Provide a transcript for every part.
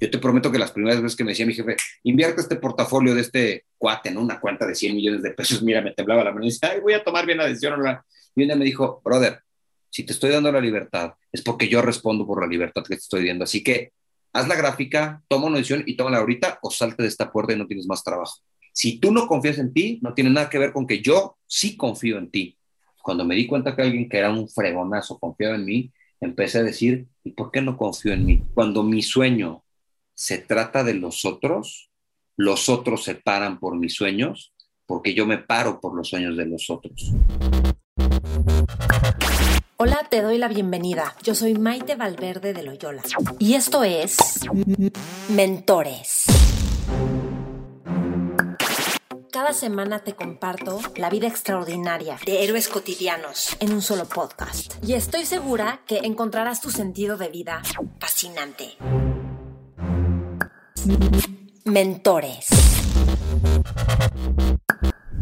Yo te prometo que las primeras veces que me decía mi jefe, invierte este portafolio de este cuate en una cuenta de 100 millones de pesos, mira, me temblaba la mano y ay, voy a tomar bien la decisión. Y un día me dijo, brother, si te estoy dando la libertad, es porque yo respondo por la libertad que te estoy dando. Así que haz la gráfica, toma una decisión y tómala ahorita o salte de esta puerta y no tienes más trabajo. Si tú no confías en ti, no tiene nada que ver con que yo sí confío en ti. Cuando me di cuenta que alguien que era un fregonazo confiaba en mí, empecé a decir, ¿y por qué no confío en mí? Cuando mi sueño se trata de los otros, los otros se paran por mis sueños, porque yo me paro por los sueños de los otros. Hola, te doy la bienvenida. Yo soy Maite Valverde de Loyola y esto es Mentores. Cada semana te comparto la vida extraordinaria de héroes cotidianos en un solo podcast. Y estoy segura que encontrarás tu sentido de vida fascinante. Mentores.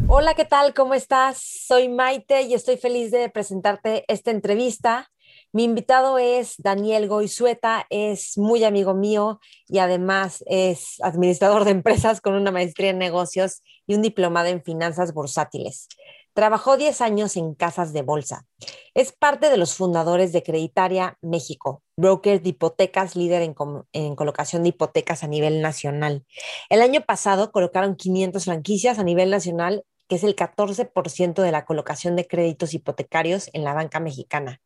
Hola, ¿qué tal? ¿Cómo estás? Soy Maite y estoy feliz de presentarte esta entrevista. Mi invitado es Daniel Goizueta, es muy amigo mío y además es administrador de empresas con una maestría en negocios y un diplomado en finanzas bursátiles. Trabajó 10 años en casas de bolsa. Es parte de los fundadores de Creditaria México, broker de hipotecas, líder en, en, colocación de hipotecas a nivel nacional. El año pasado colocaron 500 franquicias a nivel nacional que es el 14% de la colocación de créditos hipotecarios en la banca mexicana.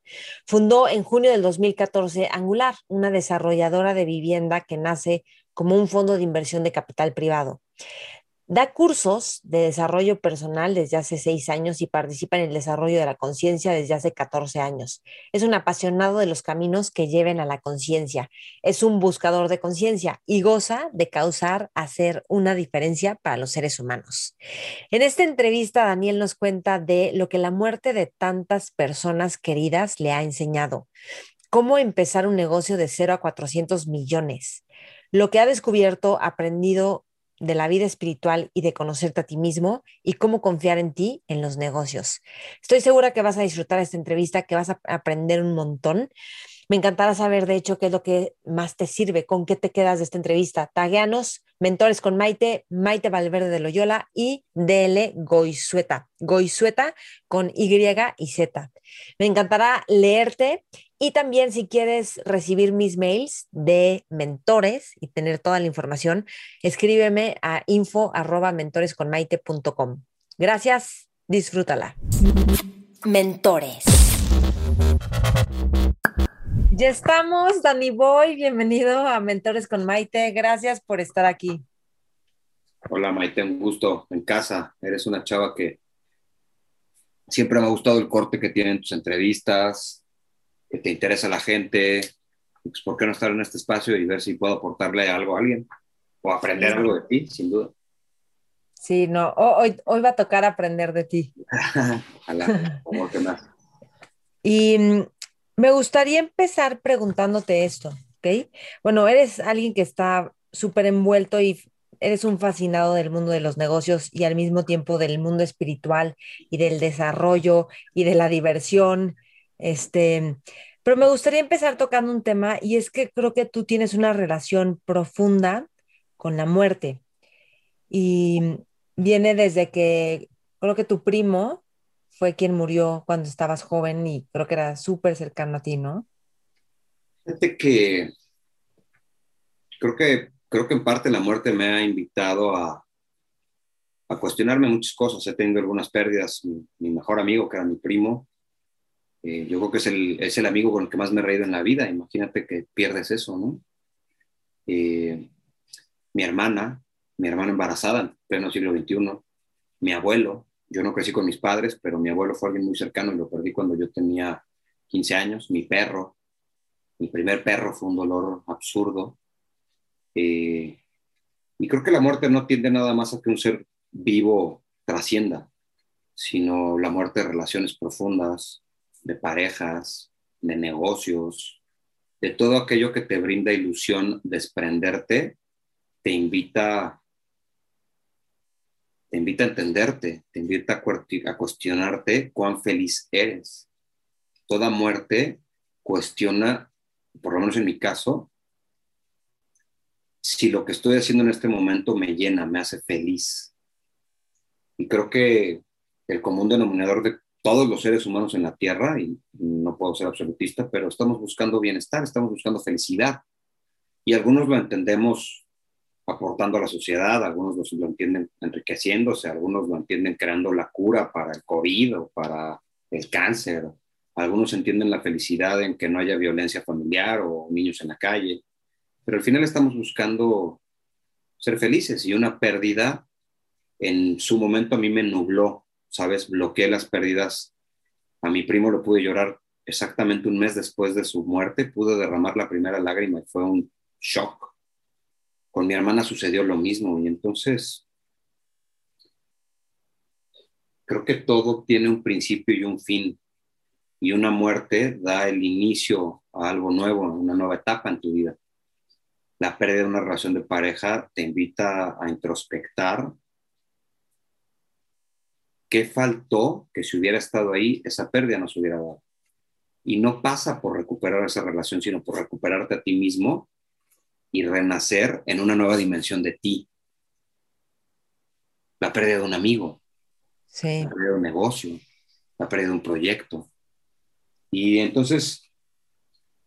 Fundó en junio del 2014 Angular, una desarrolladora de vivienda que nace como un fondo de inversión de capital privado. Da cursos de desarrollo personal desde hace seis años y participa en el desarrollo de la conciencia desde hace 14 años. Es un apasionado de los caminos que lleven a la conciencia. Es un buscador de conciencia y goza de causar, hacer una diferencia para los seres humanos. En esta entrevista, Daniel nos cuenta de lo que la muerte de tantas personas queridas le ha enseñado. Cómo empezar un negocio de 0 a 400 millones. Lo que ha descubierto, aprendido de la vida espiritual y de conocerte a ti mismo y cómo confiar en ti en los negocios. Estoy segura que vas a disfrutar esta entrevista, que vas a aprender un montón. Me encantará saber, de hecho, qué es lo que más te sirve, con qué te quedas de esta entrevista. Tagueanos, mentores con Maite, Maite Valverde de Loyola y DL Goizueta. Goizueta con Y y Z. Me encantará leerte y también si quieres recibir mis mails de mentores y tener toda la información, escríbeme a info arroba mentoresconmaite.com. Gracias, disfrútala. Mentores. Ya estamos, Dani Boy, bienvenido a Mentores con Maite. Gracias por estar aquí. Hola Maite, un gusto en casa. Eres una chava que siempre me ha gustado el corte que tienen tus entrevistas, que te interesa la gente, pues, ¿por qué no estar en este espacio y ver si puedo aportarle algo a alguien o aprender algo de ti, sin duda? Sí, no, hoy, hoy va a tocar aprender de ti. ¿cómo que más? Y mm, me gustaría empezar preguntándote esto, ¿ok? Bueno, eres alguien que está súper envuelto y eres un fascinado del mundo de los negocios y al mismo tiempo del mundo espiritual y del desarrollo y de la diversión este, pero me gustaría empezar tocando un tema y es que creo que tú tienes una relación profunda con la muerte y viene desde que creo que tu primo fue quien murió cuando estabas joven y creo que era súper cercano a ti, ¿no? Fíjate que creo que creo que en parte la muerte me ha invitado a, a cuestionarme muchas cosas. He tenido algunas pérdidas. mi, mejor amigo, que era mi primo, eh, yo creo que es el, es el, amigo con el que más me he reído en la vida. Imagínate que pierdes eso, ¿no? Eh, mi hermana, mi hermana embarazada en pleno siglo XXI, mi abuelo, yo no crecí con mis padres, pero mi abuelo fue alguien muy cercano y lo perdí cuando yo tenía 15 años, mi perro, mi primer perro fue un dolor absurdo. Eh, y creo que la muerte no tiende nada más a que un ser vivo trascienda, sino la muerte de relaciones profundas, de parejas, de negocios, de todo aquello que te brinda ilusión desprenderte, te invita, te invita a entenderte, te invita a, a cuestionarte cuán feliz eres. Toda muerte cuestiona, por lo menos en mi caso, si lo que estoy haciendo en este momento me llena, me hace feliz. Y creo que el común denominador de todos los seres humanos en la Tierra, y no puedo ser absolutista, pero estamos buscando bienestar, estamos buscando felicidad. Y algunos lo entendemos aportando a la sociedad, algunos lo entienden enriqueciéndose, algunos lo entienden creando la cura para el COVID o para el cáncer, algunos entienden la felicidad en que no haya violencia familiar o niños en la calle, pero al final estamos buscando ser felices y una pérdida en su momento a mí me nubló, ¿sabes? Bloqueé las pérdidas. A mi primo lo pude llorar exactamente un mes después de su muerte, pude derramar la primera lágrima y fue un shock. Con mi hermana sucedió lo mismo y entonces creo que todo tiene un principio y un fin y una muerte da el inicio a algo nuevo, a una nueva etapa en tu vida. La pérdida de una relación de pareja te invita a introspectar qué faltó que si hubiera estado ahí, esa pérdida no se hubiera dado. Y no pasa por recuperar esa relación, sino por recuperarte a ti mismo y renacer en una nueva dimensión de ti. La pérdida de un amigo, sí. la pérdida de un negocio, la pérdida de un proyecto. Y entonces,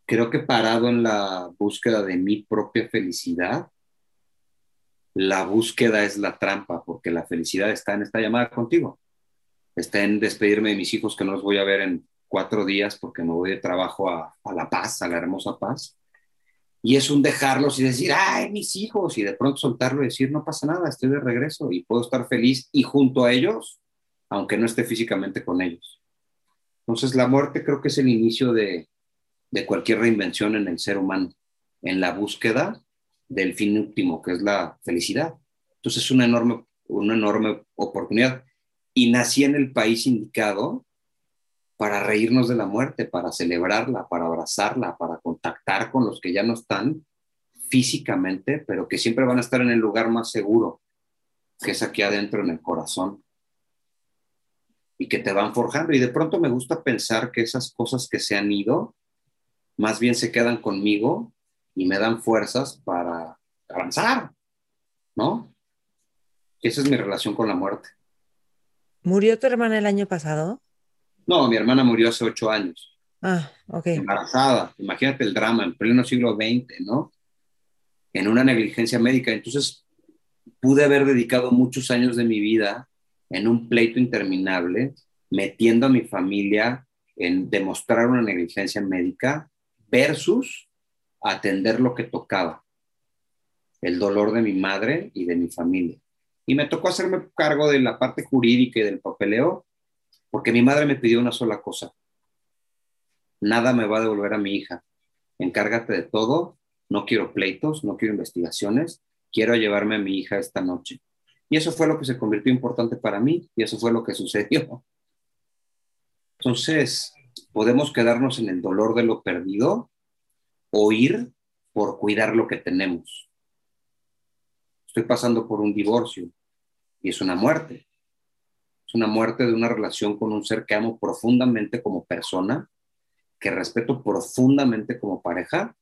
creo que parado en la búsqueda de mi propia felicidad, la búsqueda es la trampa, porque la felicidad está en esta llamada contigo. Está en despedirme de mis hijos que no los voy a ver en cuatro días porque me voy de trabajo a, a La Paz, a la hermosa Paz y es un dejarlos y decir, ay, mis hijos, y de pronto soltarlo y decir, no pasa nada, estoy de regreso y puedo estar feliz y junto a ellos, aunque no esté físicamente con ellos. Entonces, la muerte creo que es el inicio de, de cualquier reinvención en el ser humano, en la búsqueda del fin último, que es la felicidad. Entonces, es una enorme, una enorme oportunidad. Y nací en el país indicado para reírnos de la muerte, para celebrarla, para abrazarla, para contactar con los que ya no están físicamente, pero que siempre van a estar en el lugar más seguro, que es aquí adentro en el corazón, y que te van forjando. Y de pronto me gusta pensar que esas cosas que se han ido, más bien se quedan conmigo y me dan fuerzas para avanzar, ¿no? Esa es mi relación con la muerte. ¿Murió tu hermana el año pasado? No, mi hermana murió hace ocho años. Ah, ok. Embarazada. Imagínate el drama en pleno siglo XX, ¿no? En una negligencia médica. Entonces, pude haber dedicado muchos años de mi vida en un pleito interminable, metiendo a mi familia en demostrar una negligencia médica versus atender lo que tocaba, el dolor de mi madre y de mi familia. Y me tocó hacerme cargo de la parte jurídica y del papeleo porque mi madre me pidió una sola cosa. Nada me va a devolver a mi hija. Encárgate de todo. No quiero pleitos, no quiero investigaciones. Quiero llevarme a mi hija esta noche. Y eso fue lo que se convirtió importante para mí y eso fue lo que sucedió. Entonces, podemos quedarnos en el dolor de lo perdido o ir por cuidar lo que tenemos. Estoy pasando por un divorcio y es una muerte una muerte de una relación con un ser que amo profundamente como persona, que respeto profundamente como pareja.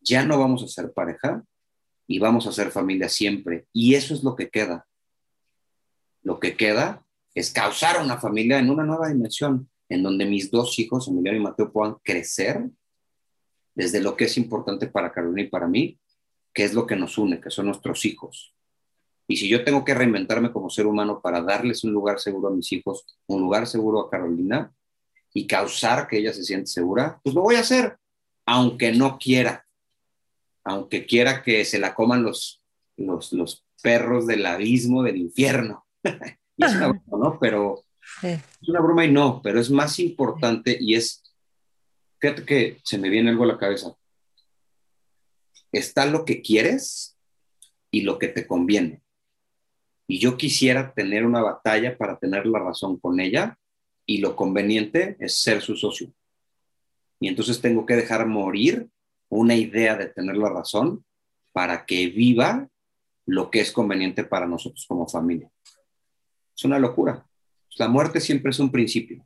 Ya no vamos a ser pareja y vamos a ser familia siempre. Y eso es lo que queda. Lo que queda es causar una familia en una nueva dimensión, en donde mis dos hijos, Emiliano y Mateo, puedan crecer desde lo que es importante para Carolina y para mí, que es lo que nos une, que son nuestros hijos. Y si yo tengo que reinventarme como ser humano para darles un lugar seguro a mis hijos, un lugar seguro a Carolina y causar que ella se siente segura, pues lo voy a hacer, aunque no quiera, aunque quiera que se la coman los, los, los perros del abismo del infierno. es una broma, ¿no? Pero es una broma y no, pero es más importante y es, fíjate que se me viene algo a la cabeza. Está lo que quieres y lo que te conviene y yo quisiera tener una batalla para tener la razón con ella y lo conveniente es ser su socio. Y entonces tengo que dejar morir una idea de tener la razón para que viva lo que es conveniente para nosotros como familia. Es una locura. La muerte siempre es un principio.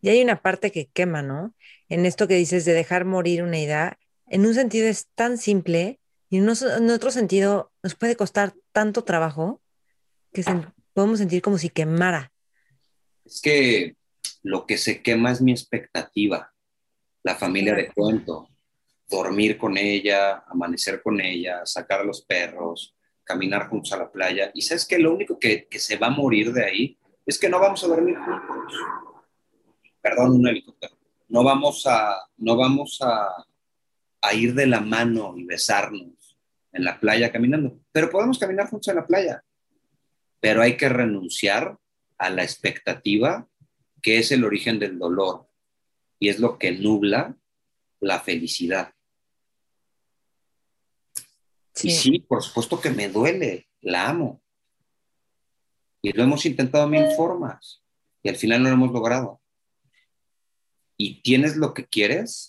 Y hay una parte que quema, ¿no? En esto que dices de dejar morir una idea, en un sentido es tan simple, Y en, otro sentido, nos puede costar tanto trabajo que podemos sentir como si quemara. Es que lo que se quema es mi expectativa, la familia de cuento, dormir con ella, amanecer con ella, sacar a los perros, caminar juntos a la playa. Y sabes que lo único que, que se va a morir de ahí es que no vamos a dormir juntos. Perdón, un helicóptero. No vamos a, no vamos a, a ir de la mano y besarnos en la playa caminando, pero podemos caminar juntos en la playa. Pero hay que renunciar a la expectativa que es el origen del dolor y es lo que nubla la felicidad. Y sí, por supuesto que me duele, la amo. Y lo hemos intentado mil formas y al final no lo hemos logrado. ¿Y tienes lo que quieres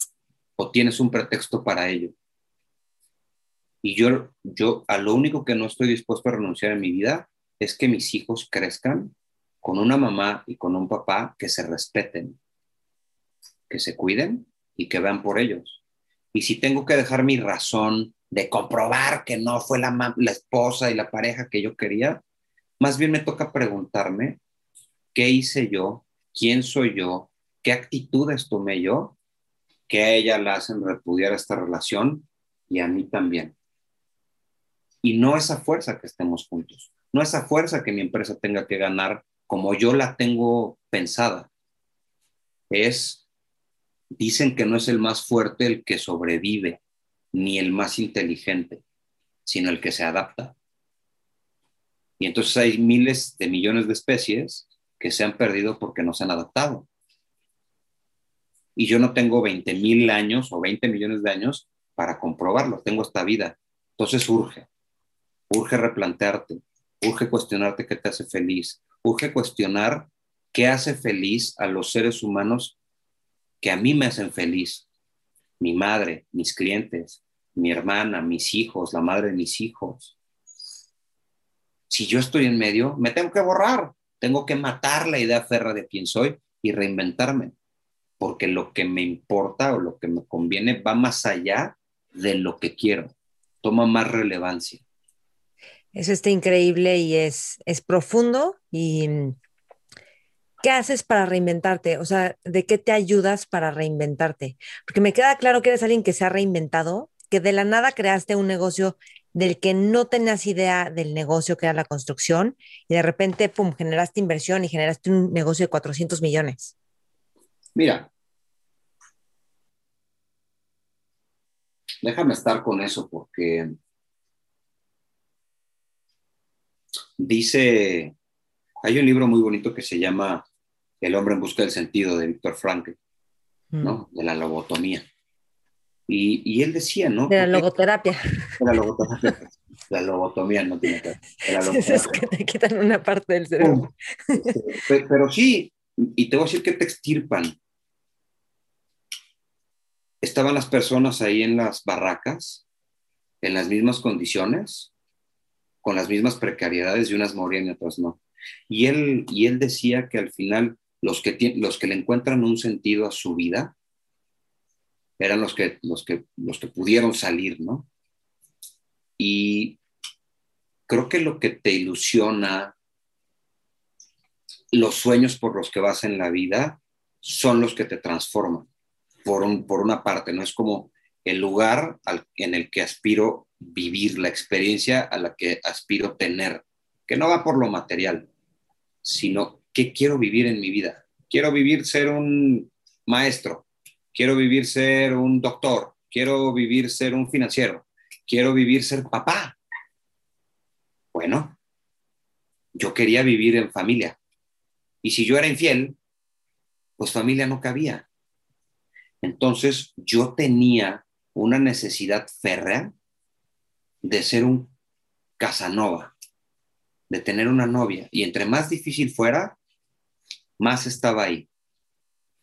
o tienes un pretexto para ello? Y yo, yo a lo único que no estoy dispuesto a renunciar en mi vida es que mis hijos crezcan con una mamá y con un papá que se respeten, que se cuiden y que vean por ellos. Y si tengo que dejar mi razón de comprobar que no fue la, la esposa y la pareja que yo quería, más bien me toca preguntarme qué hice yo, quién soy yo, qué actitudes tomé yo, que a ella la hacen repudiar esta relación y a mí también. Y no esa fuerza que estemos juntos, no esa fuerza que mi empresa tenga que ganar como yo la tengo pensada. Es, dicen que no es el más fuerte el que sobrevive, ni el más inteligente, sino el que se adapta. Y entonces hay miles de millones de especies que se han perdido porque no se han adaptado. Y yo no tengo 20 mil años o 20 millones de años para comprobarlo, tengo esta vida. Entonces urge, urge replantearte, urge cuestionarte qué te hace feliz, urge cuestionar qué hace feliz a los seres humanos que a mí me hacen feliz. Mi madre, mis clientes, mi hermana, mis hijos, la madre de mis hijos. Si yo estoy en medio, me tengo que borrar, tengo que matar la idea ferra de quién soy y reinventarme, porque lo que me importa o lo que me conviene va más allá de lo que quiero, toma más relevancia. Eso está increíble y es, es profundo. ¿Y mm, qué haces para reinventarte? O sea, ¿de qué te ayudas para reinventarte? Porque me queda claro que eres alguien que se ha reinventado, que de la nada creaste un negocio del que no tenías idea del negocio que era la construcción y de repente, pum, generaste inversión y generaste un negocio de 400 millones. Mira, déjame estar con eso porque Dice, hay un libro muy bonito que se llama El hombre en busca del sentido de Víctor Frankl, ¿no? Mm. De la lobotomía. Y, él decía, ¿no? De la logoterapia. De la logoterapia. La lobotomía no tiene que Es que te quitan una parte del cerebro. Pero, pero sí, y te voy a decir que te extirpan. Estaban las personas ahí en las barracas, en las mismas condiciones, con las mismas precariedades y unas morían y otras no. Y él, y él decía que al final los que, los que le encuentran un sentido a su vida eran los que, los que, los que pudieron salir, ¿no? Y creo que lo que te ilusiona, los sueños por los que vas en la vida, son los que te transforman, por, un, por una parte, ¿no? Es como el lugar en el que aspiro vivir, la experiencia a la que aspiro tener, que no va por lo material, sino que quiero vivir en mi vida. Quiero vivir ser un maestro, quiero vivir ser un doctor, quiero vivir ser un financiero, quiero vivir ser papá. Bueno, yo quería vivir en familia. Y si yo era infiel, pues familia no cabía. Entonces yo tenía una necesidad férrea de ser un Casanova, de tener una novia. Y entre más difícil fuera, más estaba ahí.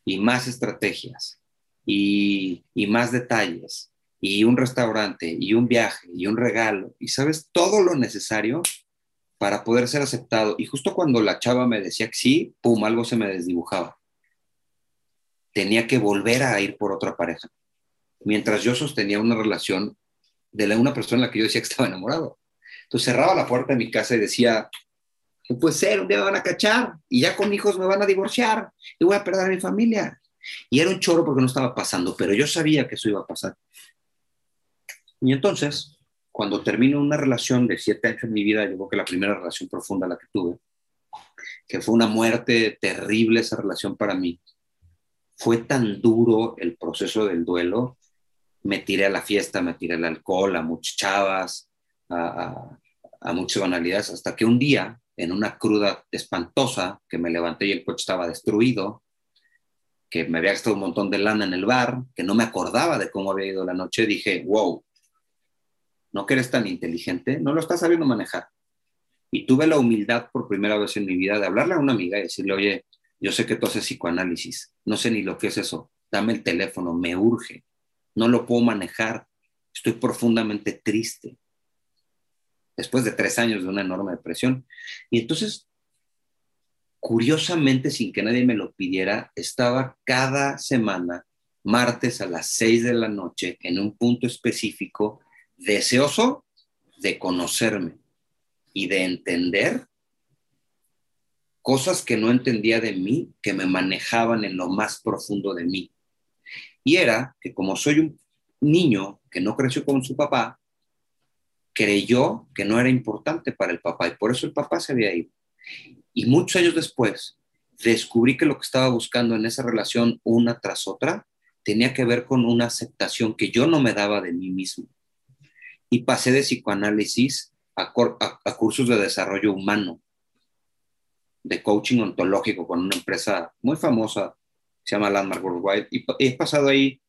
Y más estrategias. Y, y más detalles. Y un restaurante. Y un viaje. Y un regalo. Y sabes, todo lo necesario para poder ser aceptado. Y justo cuando la chava me decía que sí, pum, algo se me desdibujaba. Tenía que volver a ir por otra pareja. Mientras yo sostenía una relación de una persona en la que yo decía que estaba enamorado. Entonces cerraba la puerta de mi casa y decía, no puede ser, un día me van a cachar y ya con hijos me van a divorciar y voy a perder a mi familia. Y era un choro porque no estaba pasando, pero yo sabía que eso iba a pasar. Y entonces, cuando termino una relación de siete años en mi vida, yo creo que la primera relación profunda la que tuve, que fue una muerte terrible esa relación para mí, fue tan duro el proceso del duelo, me tiré a la fiesta, me tiré al alcohol, a muchas chavas, a, muchas banalidades, hasta que un día, en una cruda espantosa, que me levanté y el coche estaba destruido, que me había gastado un montón de lana en el bar, que no me acordaba de cómo había ido la noche, dije, wow, no que eres tan inteligente, no lo estás sabiendo manejar. Y tuve la humildad por primera vez en mi vida de hablarle a una amiga y decirle, oye, yo sé que tú haces psicoanálisis, no sé ni lo que es eso, dame el teléfono, me urge, no lo puedo manejar, estoy profundamente triste. Después de tres años de una enorme depresión. Y entonces curiosamente, sin que nadie me lo pidiera, estaba cada semana, martes a las seis de la noche, en un punto específico, deseoso de conocerme y de entender cosas que no entendía de mí, que me manejaban en lo más profundo de mí. Y era que como soy un niño que no creció con su papá, creyó que no era importante para el papá y por eso el papá se había ido. Y muchos años después, descubrí que lo que estaba buscando en esa relación una tras otra tenía que ver con una aceptación que yo no me daba de mí mismo. Y pasé de psicoanálisis a, cursos de desarrollo humano, de coaching ontológico con una empresa muy famosa, se llama Landmark Worldwide, y he pasado ahí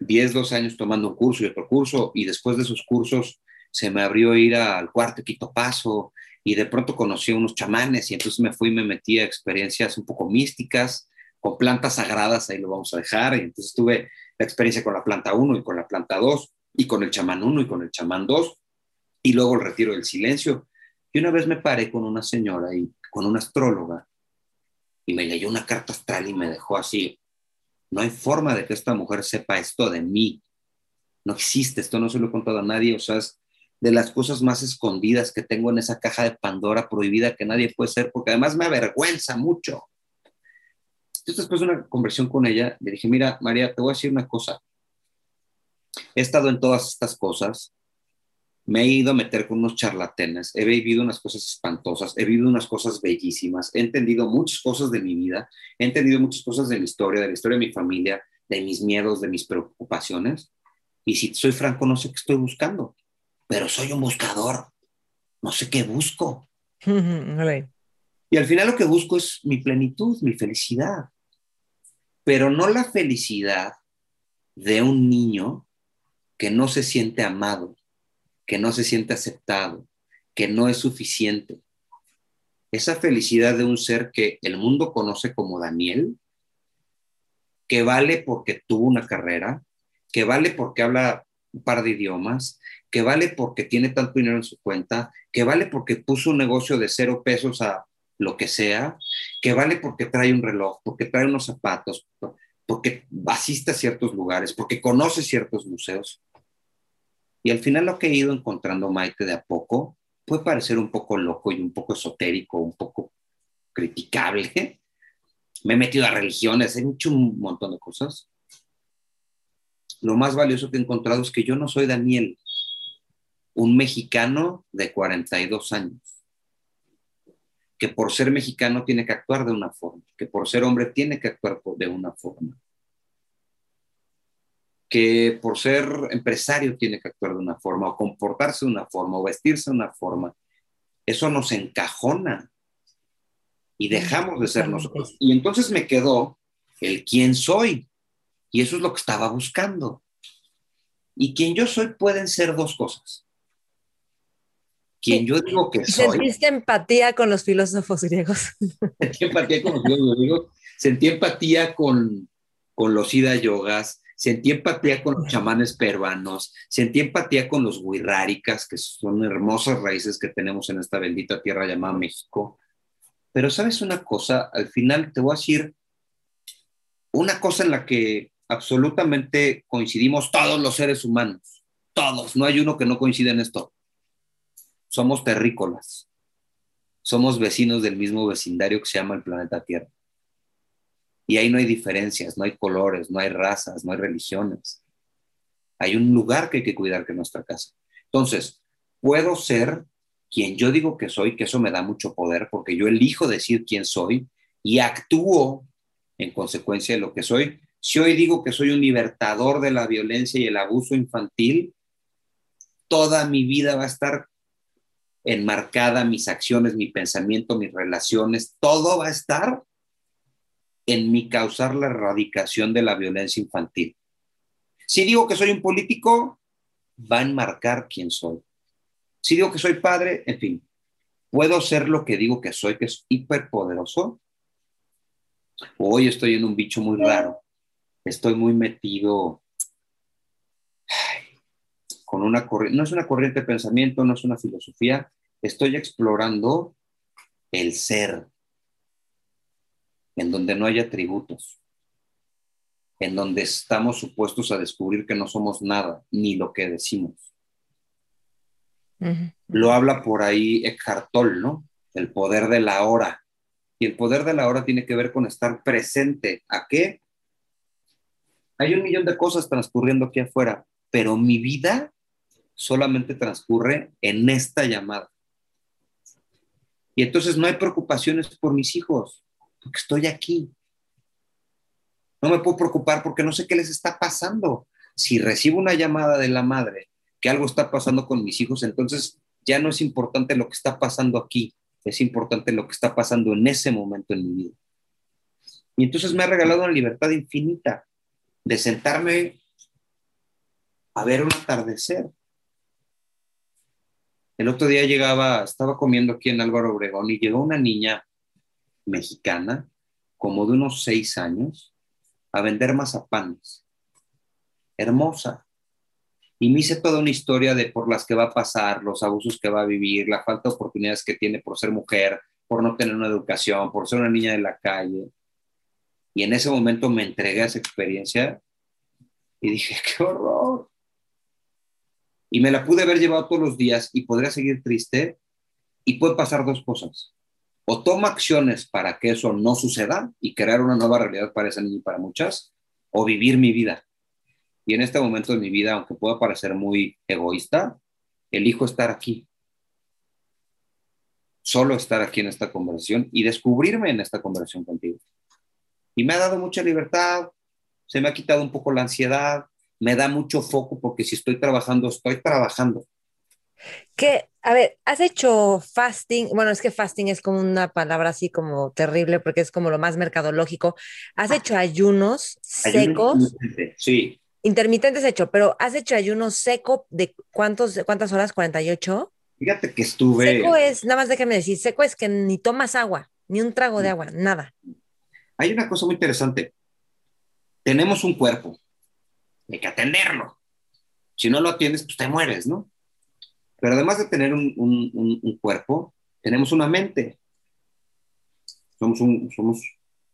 10, 12 años tomando un curso y otro curso, y después de esos cursos se me abrió ir al cuarto Quito Paso, y de pronto conocí a unos chamanes y entonces me fui y me metí a experiencias un poco místicas, con plantas sagradas, ahí lo vamos a dejar, y entonces tuve la experiencia con la planta 1 y con la planta 2, y con el chamán 1 y con el chamán 2, y luego el retiro del silencio. Y una vez me paré con una señora y con una astróloga, y me leyó una carta astral y me dejó así, no hay forma de que esta mujer sepa esto de mí, no existe, esto no se lo he contado a nadie, o sea, es de las cosas más escondidas que tengo en esa caja de Pandora prohibida que nadie puede ser, porque además me avergüenza mucho. Entonces, después de una conversión con ella, le dije, mira, María, te voy a decir una cosa. He estado en todas estas cosas, me he ido a meter con unos charlatanes, he vivido unas cosas espantosas, he vivido unas cosas bellísimas, he entendido muchas cosas de mi vida, he entendido muchas cosas de mi historia, de la historia de mi familia, de mis miedos, de mis preocupaciones. Y si soy franco, no sé qué estoy buscando pero soy un buscador. No sé qué busco. Y al final lo que busco es mi plenitud, mi felicidad. Pero no la felicidad de un niño que no se siente amado, que no se siente aceptado, que no es suficiente. Esa felicidad de un ser que el mundo conoce como Daniel, que vale porque tuvo una carrera, que vale porque habla un par de idiomas, que vale porque tiene tanto dinero en su cuenta, que vale porque puso un negocio de cero pesos a lo que sea, que vale porque trae un reloj, porque trae unos zapatos, porque asiste a ciertos lugares, porque conoce ciertos museos. Y al final lo que he ido encontrando, Maite, de a poco, puede parecer un poco loco y un poco esotérico, un poco criticable. Me he metido a religiones, he hecho un montón de cosas. Lo más valioso que he encontrado es que yo no soy Daniel, un mexicano de 42 años, que por ser mexicano tiene que actuar de una forma, que por ser hombre tiene que actuar de una forma, que por ser empresario tiene que actuar de una forma, o comportarse de una forma, o vestirse de una forma. Eso nos encajona y dejamos de ser nosotros. Y entonces me quedó el quién soy. Y eso es lo que estaba buscando. Y quien yo soy pueden ser dos cosas quien yo digo que soy. ¿Sentiste empatía con los filósofos griegos? Sentí empatía con los filósofos griegos, sentí empatía con, con los ida yogas, sentí empatía con los chamanes peruanos, sentí empatía con los huirráricas, que son hermosas raíces que tenemos en esta bendita tierra llamada México. Pero sabes una cosa, al final te voy a decir una cosa en la que absolutamente coincidimos todos los seres humanos todos, no hay uno que no coincida en esto. Somos terrícolas. Somos vecinos del mismo vecindario que se llama el planeta Tierra. Y ahí no hay diferencias, no hay colores, no hay razas, no hay religiones. Hay un lugar que hay que cuidar que es nuestra casa. Entonces, puedo ser quien yo digo que soy, que eso me da mucho poder, porque yo elijo decir quién soy y actúo en consecuencia de lo que soy. Si hoy digo que soy un libertador de la violencia y el abuso infantil, toda mi vida va a estar enmarcada, mis acciones, mi pensamiento, mis relaciones, todo va a estar en mi causar la erradicación de la violencia infantil. Si digo que soy un político, va a enmarcar quién soy. Si digo que soy padre, en fin, puedo ser lo que digo que soy, que es hiperpoderoso. Hoy estoy en un bicho muy raro. Estoy muy metido con una corriente, no es una corriente de pensamiento, no es una filosofía. Estoy explorando el ser, en donde no hay atributos, en donde estamos supuestos a descubrir que no somos nada, ni lo que decimos. Lo habla por ahí Eckhart Tolle, ¿no? El poder de la hora. Y el poder de la hora tiene que ver con estar presente. ¿A qué? Hay un millón de cosas transcurriendo aquí afuera, pero mi vida solamente transcurre en esta llamada. Y entonces no hay preocupaciones por mis hijos, porque estoy aquí. No me puedo preocupar porque no sé qué les está pasando. Si recibo una llamada de la madre que algo está pasando con mis hijos, entonces ya no es importante lo que está pasando aquí, es importante lo que está pasando en ese momento en mi vida. Y entonces me ha regalado una libertad infinita de sentarme a ver un atardecer. El otro día llegaba, estaba comiendo aquí en Álvaro Obregón y llegó una niña mexicana, como de unos seis años, a vender mazapanes. Hermosa. Y me hice toda una historia de por las que va a pasar, los abusos que va a vivir, la falta de oportunidades que tiene por ser mujer, por no tener una educación, por ser una niña de la calle. Y en ese momento me entregué a esa experiencia y dije, qué horror. Y me la pude haber llevado todos los días y podría seguir triste. Y puede pasar dos cosas o toma acciones para que eso no suceda y crear una nueva realidad para esa niña y para muchas, o vivir mi vida. Y en este momento de mi vida, aunque pueda parecer muy egoísta, elijo estar aquí. Solo estar aquí en esta conversación y descubrirme en esta conversación contigo. Y me ha dado mucha libertad, se me ha quitado un poco la ansiedad, me da mucho foco porque si estoy trabajando, estoy trabajando. Que, a ver, ¿has hecho fasting? Bueno, es que fasting es como una palabra así como terrible porque es como lo más mercadológico. ¿Has ah. hecho ayunos secos? sí. Intermitentes hecho, pero ¿has hecho ayunos seco de cuántos, cuántas horas? ¿48? Fíjate que estuve. Seco es, nada más déjame decir, seco es que ni tomas agua, ni un trago de agua, nada. Hay una cosa muy interesante. Tenemos un cuerpo, hay que atenderlo. Si no lo atiendes, pues te mueres, ¿no? Pero además de tener un, cuerpo, tenemos una mente. Somos, somos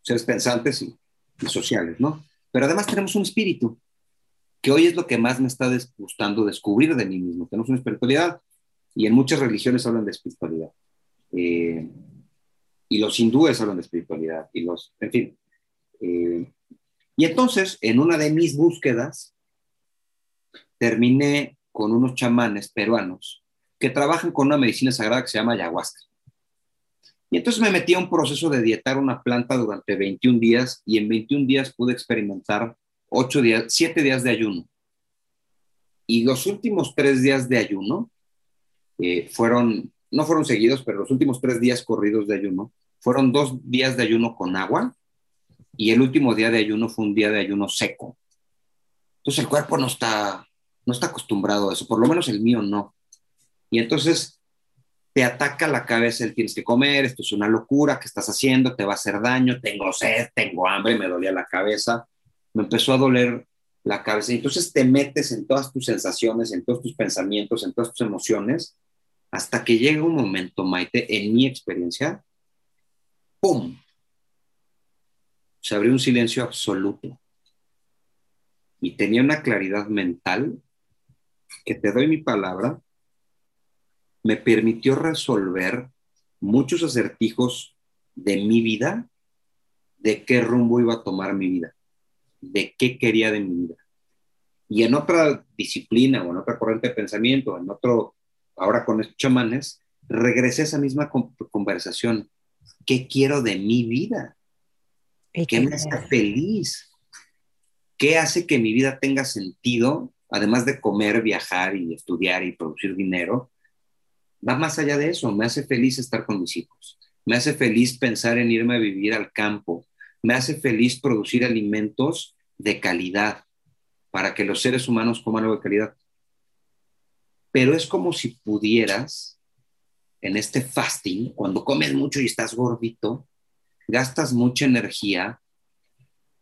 seres pensantes y, sociales, ¿no? Pero además tenemos un espíritu, que hoy es lo que más me está gustando descubrir de mí mismo. Tenemos una espiritualidad y en muchas religiones hablan de espiritualidad. Eh, y los hindúes hablan de espiritualidad y los, en fin. Eh, y entonces, en una de mis búsquedas, terminé con unos chamanes peruanos que trabajan con una medicina sagrada que se llama ayahuasca. Y entonces me metí a un proceso de dietar una planta durante 21 días y en 21 días pude experimentar 8 días, 7 días de ayuno. Y los últimos 3 días de ayuno eh, fueron, no fueron seguidos, pero los últimos 3 días corridos de ayuno fueron 2 días de ayuno con agua y el último día de ayuno fue un día de ayuno seco. Entonces el cuerpo no está, no está acostumbrado a eso, por lo menos el mío no. Y entonces te ataca la cabeza el tienes que comer, esto es una locura, ¿qué estás haciendo? Te va a hacer daño, tengo sed, tengo hambre, me dolía la cabeza, me empezó a doler la cabeza. Y entonces te metes en todas tus sensaciones, en todos tus pensamientos, en todas tus emociones, hasta que llega un momento, Maite, en mi experiencia, ¡pum! Se abrió un silencio absoluto. Y tenía una claridad mental que te doy mi palabra, me permitió resolver muchos acertijos de mi vida, de qué rumbo iba a tomar mi vida, de qué quería de mi vida. Y en otra disciplina o en otra corriente de pensamiento, en otro, ahora con estos chamanes, regresé a esa misma conversación. ¿Qué quiero de mi vida? ¿Qué me hace feliz? ¿Qué hace que mi vida tenga sentido, además de comer, viajar y estudiar y producir dinero? Va más allá de eso, me hace feliz estar con mis hijos, me hace feliz pensar en irme a vivir al campo, me hace feliz producir alimentos de calidad para que los seres humanos coman algo de calidad. Pero es como si pudieras, en este fasting, cuando comes mucho y estás gordito, gastas mucha energía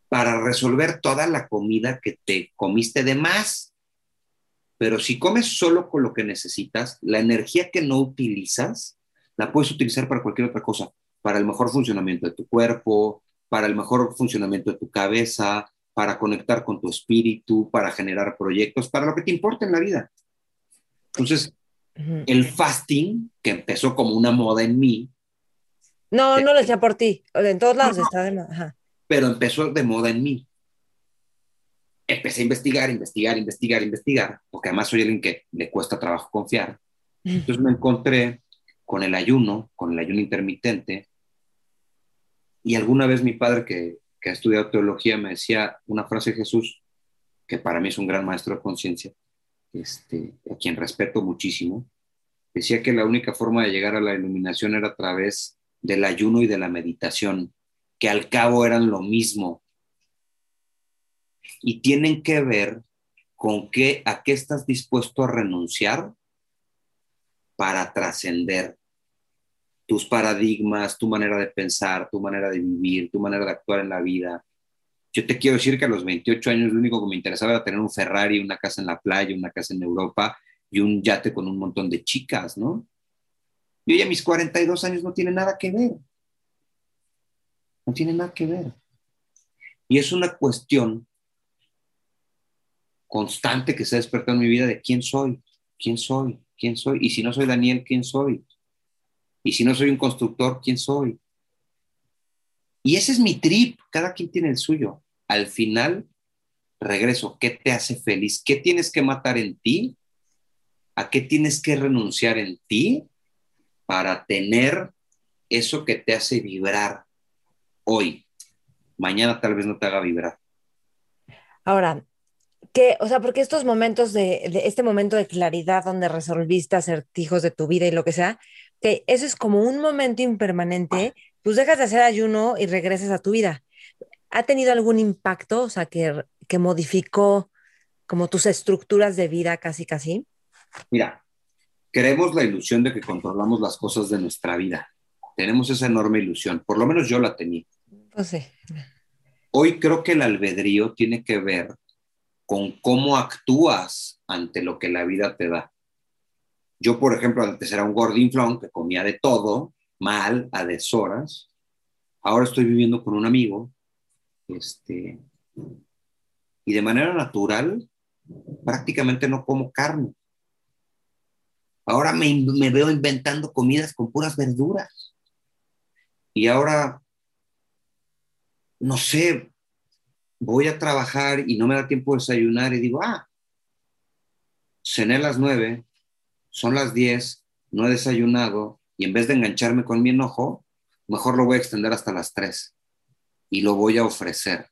para resolver toda la comida que te comiste de más. Pero si comes solo con lo que necesitas, la energía que no utilizas, la puedes utilizar para cualquier otra cosa, para el mejor funcionamiento de tu cuerpo, para el mejor funcionamiento de tu cabeza, para conectar con tu espíritu, para generar proyectos, para lo que te importa en la vida. Entonces, el fasting, que empezó como una moda en mí, no, no lo decía por ti. En todos lados está de moda. Pero empezó de moda en mí. Empecé a investigar, investigar, investigar, investigar, porque además soy alguien que le cuesta trabajo confiar. Entonces me encontré con el ayuno, con el ayuno intermitente. Y alguna vez mi padre, que, que ha estudiado teología, me decía una frase de Jesús, que para mí es un gran maestro de conciencia, este, a quien respeto muchísimo. Decía que la única forma de llegar a la iluminación era a través del ayuno y de la meditación, que al cabo eran lo mismo. Y tienen que ver con qué, a qué estás dispuesto a renunciar para trascender tus paradigmas, tu manera de pensar, tu manera de vivir, tu manera de actuar en la vida. Yo te quiero decir que a los 28 años lo único que me interesaba era tener un Ferrari, una casa en la playa, una casa en Europa y un yate con un montón de chicas, ¿no? Y hoy a mis 42 años no tiene nada que ver. No tiene nada que ver. Y es una cuestión constante que se ha despertado en mi vida de quién soy, quién soy, quién soy. Y si no soy Daniel, ¿quién soy? Y si no soy un constructor, ¿quién soy? Y ese es mi trip, cada quien tiene el suyo. Al final, regreso, ¿qué te hace feliz? ¿Qué tienes que matar en ti? ¿A qué tienes que renunciar en ti para tener eso que te hace vibrar hoy. Mañana tal vez no te haga vibrar. Ahora, que, o sea, porque estos momentos de, este momento de claridad donde resolviste acertijos de tu vida y lo que sea, que eso es como un momento impermanente, pues dejas de hacer ayuno y regresas a tu vida. ¿Ha tenido algún impacto, o sea, que, que modificó como tus estructuras de vida casi casi? Mira, Creemos la ilusión de que controlamos las cosas de nuestra vida. Tenemos esa enorme ilusión, por lo menos yo la tenía. Pues Hoy creo que el albedrío tiene que ver con cómo actúas ante lo que la vida te da. Yo, por ejemplo, antes era un gordinflón que comía de todo, mal, a deshoras. Ahora estoy viviendo con un amigo, este, y de manera natural, prácticamente no como carne. Ahora me, veo inventando comidas con puras verduras. Y ahora, no sé, voy a trabajar y no me da tiempo de desayunar y digo, ah, cené a las nueve, son las diez, no he desayunado y en vez de engancharme con mi enojo, mejor lo voy a extender hasta las tres y lo voy a ofrecer.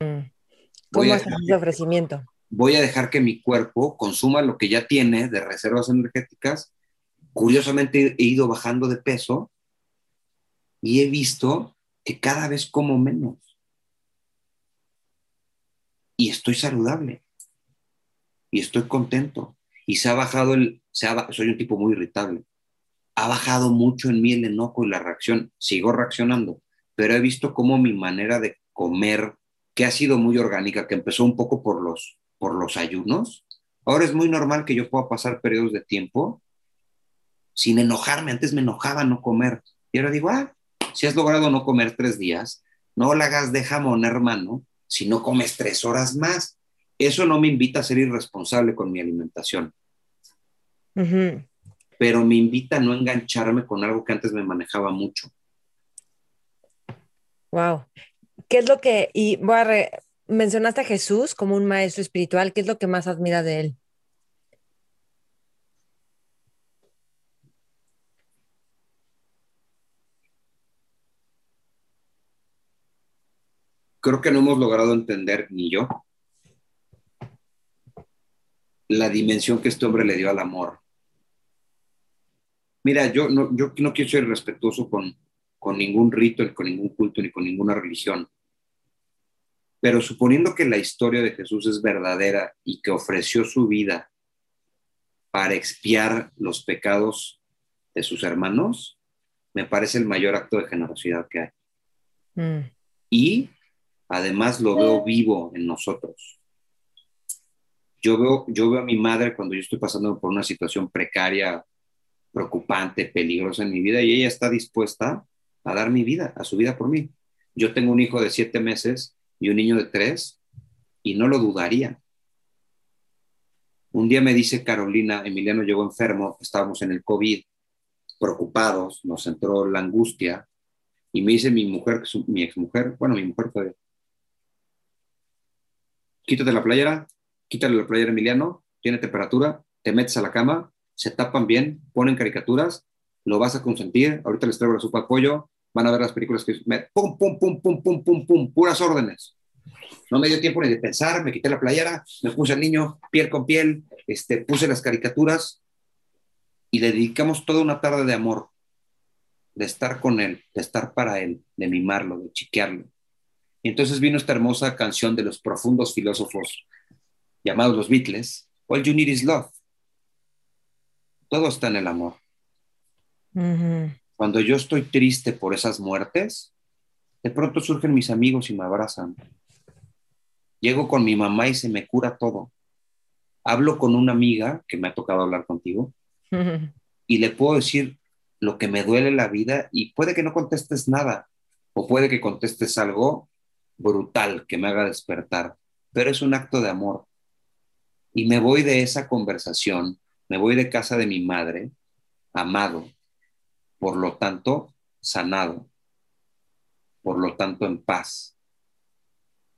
Mm. ¿Cómo es el ofrecimiento? voy a dejar que mi cuerpo consuma lo que ya tiene de reservas energéticas. Curiosamente he ido bajando de peso y he visto que cada vez como menos. Y estoy saludable. Y estoy contento. Y se ha bajado el, se soy un tipo muy irritable. Ha bajado mucho en mí el enojo y la reacción. Sigo reaccionando, pero he visto cómo mi manera de comer, que ha sido muy orgánica, que empezó un poco por los por los ayunos. Ahora es muy normal que yo pueda pasar periodos de tiempo sin enojarme. Antes me enojaba no comer. Y ahora digo, ah, si has logrado no comer tres días, no la hagas de jamón, hermano, si no comes tres horas más. Eso no me invita a ser irresponsable con mi alimentación. Pero me invita a no engancharme con algo que antes me manejaba mucho. Wow. ¿Qué es lo que, y voy a mencionaste a Jesús como un maestro espiritual, ¿qué es lo que más admira de él? Creo que no hemos logrado entender, ni yo, la dimensión que este hombre le dio al amor. Mira, yo no, yo no quiero ser respetuoso con, con ningún rito, ni con ningún culto, ni con ninguna religión. Pero suponiendo que la historia de Jesús es verdadera y que ofreció su vida para expiar los pecados de sus hermanos, me parece el mayor acto de generosidad que hay. Mm. Y además lo veo vivo en nosotros. Yo veo, yo veo a mi madre cuando yo estoy pasando por una situación precaria, preocupante, peligrosa en mi vida y ella está dispuesta a dar mi vida, a su vida por mí. Yo tengo un hijo de siete meses y un niño de tres y no lo dudaría. Un día me dice Carolina, Emiliano llegó enfermo, estábamos en el COVID, preocupados, nos entró la angustia y me dice mi mujer, mi exmujer, bueno, mi mujer fue, quítate la playera, quítale la playera Emiliano, tiene temperatura, te metes a la cama, se tapan bien, ponen caricaturas, lo vas a consentir, ahorita les traigo la sopa de pollo, van a ver las películas que me, pum, pum, pum, pum, pum, pum, pum, puras órdenes. No me dio tiempo ni de pensar, me quité la playera, me puse al niño piel con piel, este, puse las caricaturas y le dedicamos toda una tarde de amor, de estar con él, de estar para él, de mimarlo, de chiquearlo. Y entonces vino esta hermosa canción de los profundos filósofos llamados los Beatles, All You Need Is Love. Todo está en el amor. Cuando yo estoy triste por esas muertes, de pronto surgen mis amigos y me abrazan. Llego con mi mamá y se me cura todo. Hablo con una amiga que me ha tocado hablar contigo y le puedo decir lo que me duele la vida y puede que no contestes nada o puede que contestes algo brutal que me haga despertar, pero es un acto de amor. Y me voy de esa conversación, me voy de casa de mi madre, amado, por lo tanto, sanado, por lo tanto, en paz.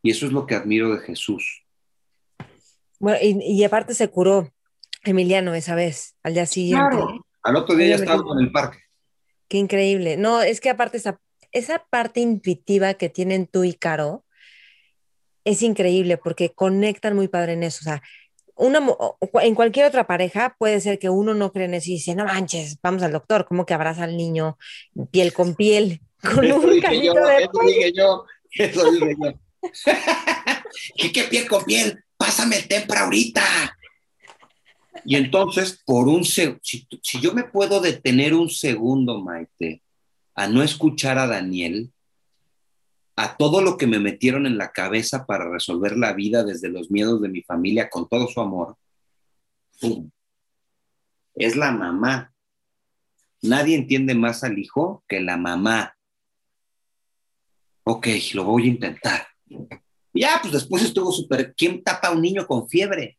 Y eso es lo que admiro de Jesús. Bueno, y, aparte se curó Emiliano esa vez, al día siguiente. Al otro día ya estaba en el parque. Qué increíble. No, es que aparte esa, esa parte intuitiva que tienen tú y Caro es increíble porque conectan muy padre en eso. O sea, una, en cualquier otra pareja puede ser que uno no cree en eso y dice, no manches, vamos al doctor, como que abraza al niño piel con piel, con un de Eso dije yo, eso dije yo. ¿Qué, ¿Qué piel con piel? Pásame el tempra ahorita. Y entonces, por un si, si yo me puedo detener un segundo, Maite, a no escuchar a Daniel, a todo lo que me metieron en la cabeza para resolver la vida desde los miedos de mi familia con todo su amor, es la mamá. Nadie entiende más al hijo que la mamá. Ok, lo voy a intentar. Ya, pues después estuvo súper. ¿Quién tapa a un niño con fiebre?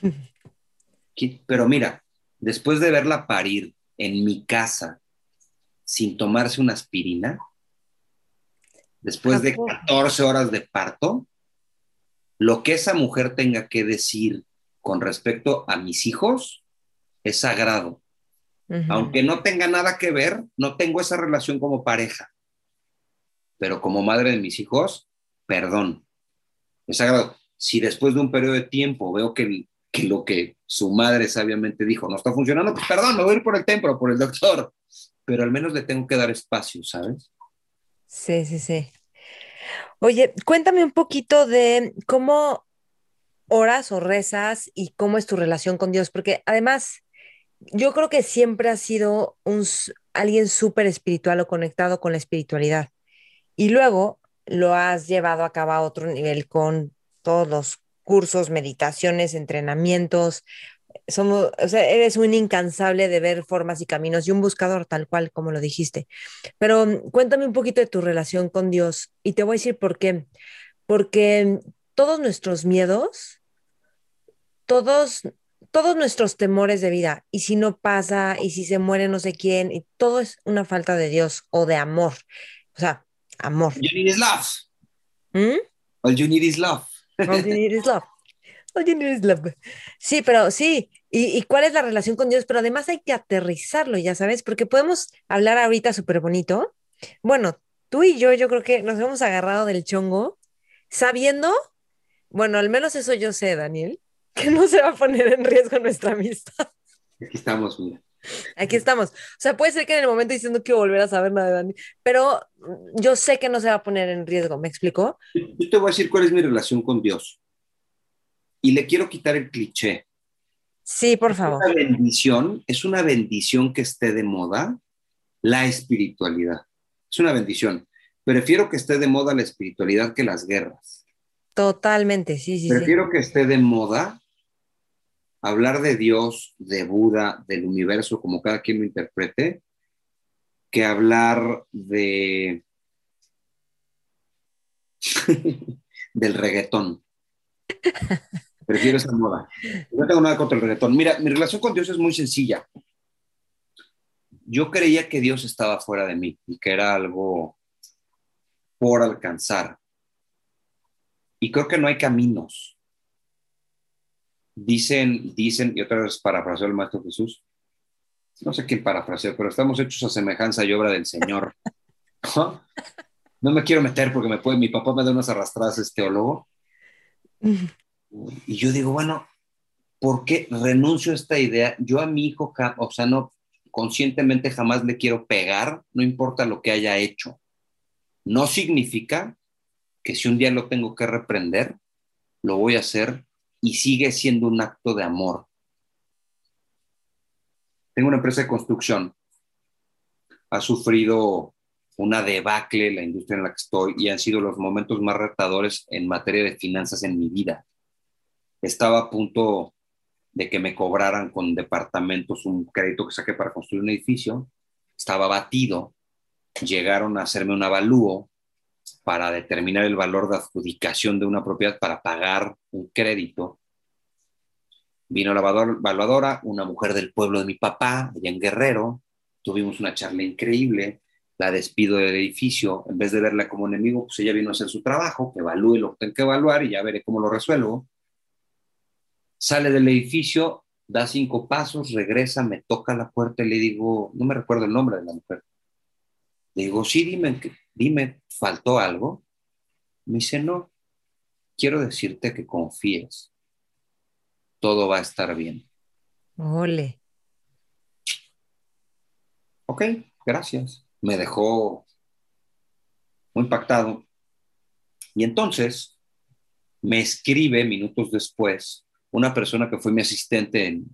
Pero mira, después de verla parir en mi casa sin tomarse una aspirina, después de 14 horas de parto, lo que esa mujer tenga que decir con respecto a mis hijos es sagrado. Aunque no tenga nada que ver, no tengo esa relación como pareja. Pero como madre de mis hijos, perdón. Es sagrado. Si después de un periodo de tiempo veo que, que lo que su madre sabiamente dijo no está funcionando, pues perdón, me voy a ir por el templo, por el doctor. Pero al menos le tengo que dar espacio, ¿sabes? Sí, sí, sí. Oye, cuéntame un poquito de cómo oras o rezas y cómo es tu relación con Dios, porque además yo creo que siempre has sido un, alguien súper espiritual o conectado con la espiritualidad. Y luego lo has llevado a cabo a otro nivel con todos los cursos, meditaciones, entrenamientos, somos, o sea, eres un incansable de ver formas y caminos y un buscador tal cual como lo dijiste. Pero mm, cuéntame un poquito de tu relación con Dios y te voy a decir por qué. Porque todos nuestros miedos, todos, todos nuestros temores de vida, y si no pasa, y si se muere no sé quién, y todo es una falta de Dios o de amor. O sea, amor. You need is love. ¿Mm? All you need is love. All you need is love. Need is love. Sí, pero sí. ¿Y, ¿Y, cuál es la relación con Dios? Pero además hay que aterrizarlo, ya sabes, porque podemos hablar ahorita súper bonito. Bueno, tú y yo, yo creo que nos hemos agarrado del chongo sabiendo, bueno, al menos eso yo sé, Daniel, que no se va a poner en riesgo nuestra amistad. Aquí estamos, mira. Aquí estamos. O sea, puede ser que en el momento diciendo que volver a saber nada de Dani, pero yo sé que no se va a poner en riesgo, ¿me explico? Yo te voy a decir cuál es mi relación con Dios. Y le quiero quitar el cliché. Sí, por favor. Es una bendición, es una bendición que esté de moda la espiritualidad. Es una bendición. Prefiero que esté de moda la espiritualidad que las guerras. Totalmente, sí, sí. Prefiero sí. que esté de moda hablar de Dios, de Buda, del universo, como cada quien lo interprete, que hablar de del reggaetón. Prefiero esa moda. No tengo nada contra el reggaetón. Mira, mi relación con Dios es muy sencilla. Yo creía que Dios estaba fuera de mí y que era algo por alcanzar. Y creo que no hay caminos. Dicen, dicen, y otra vez parafraseo el Maestro Jesús, no sé quién parafraseó, pero estamos hechos a semejanza y obra del Señor. ¿No? no me quiero meter porque me puede, mi papá me da unas arrastradas, es teólogo. Y yo digo, bueno, ¿por qué renuncio a esta idea? Yo a mi hijo, o sea, no, conscientemente jamás le quiero pegar, no importa lo que haya hecho. No significa que si un día lo tengo que reprender, lo voy a hacer y sigue siendo un acto de amor. Tengo una empresa de construcción. Ha sufrido una debacle la industria en la que estoy y han sido los momentos más retadores en materia de finanzas en mi vida. Estaba a punto de que me cobraran con departamentos un crédito que saqué para construir un edificio. Estaba batido. Llegaron a hacerme un avalúo para determinar el valor de adjudicación de una propiedad para pagar un crédito. Vino la evaluadora, una mujer del pueblo de mi papá, allá en Guerrero. Tuvimos una charla increíble. La despido del edificio. En vez de verla como enemigo, pues ella vino a hacer su trabajo, que evalúe lo que tengo que evaluar y ya veré cómo lo resuelvo. Sale del edificio, da cinco pasos, regresa, me toca la puerta y le digo, no me recuerdo el nombre de la mujer. Le digo, sí, dime, dime, ¿faltó algo? Me dice, no, quiero decirte que confíes. Todo va a estar bien. Ole. Ok, gracias. Me dejó muy impactado. Y entonces me escribe minutos después una persona que fue mi asistente en,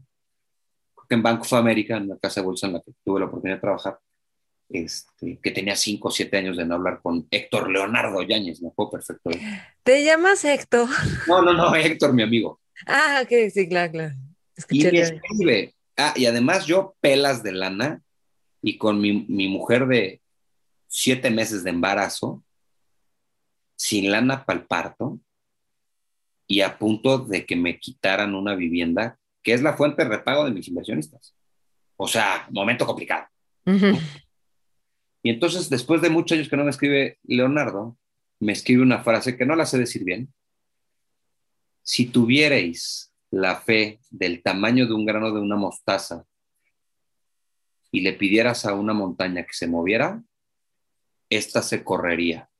en Bank of America, en la casa de bolsa en la que tuve la oportunidad de trabajar, este, que tenía 5 o 7 años de no hablar con Héctor Leonardo Yáñez, me acuerdo perfecto. ¿Te llamas Héctor? No, no, no, Héctor, mi amigo. Ah, ok, sí, claro, claro. Escuché y me escribe. Ah, y además yo pelas de lana y con mi, mi mujer de 7 meses de embarazo, sin lana para el parto, y a punto de que me quitaran una vivienda que es la fuente de repago de mis inversionistas. O sea, momento complicado. Uh -huh. Y entonces, después de muchos años que no me escribe Leonardo, me escribe una frase que no la sé decir bien. Si tuvierais la fe del tamaño de un grano de una mostaza y le pidieras a una montaña que se moviera, esta se correría.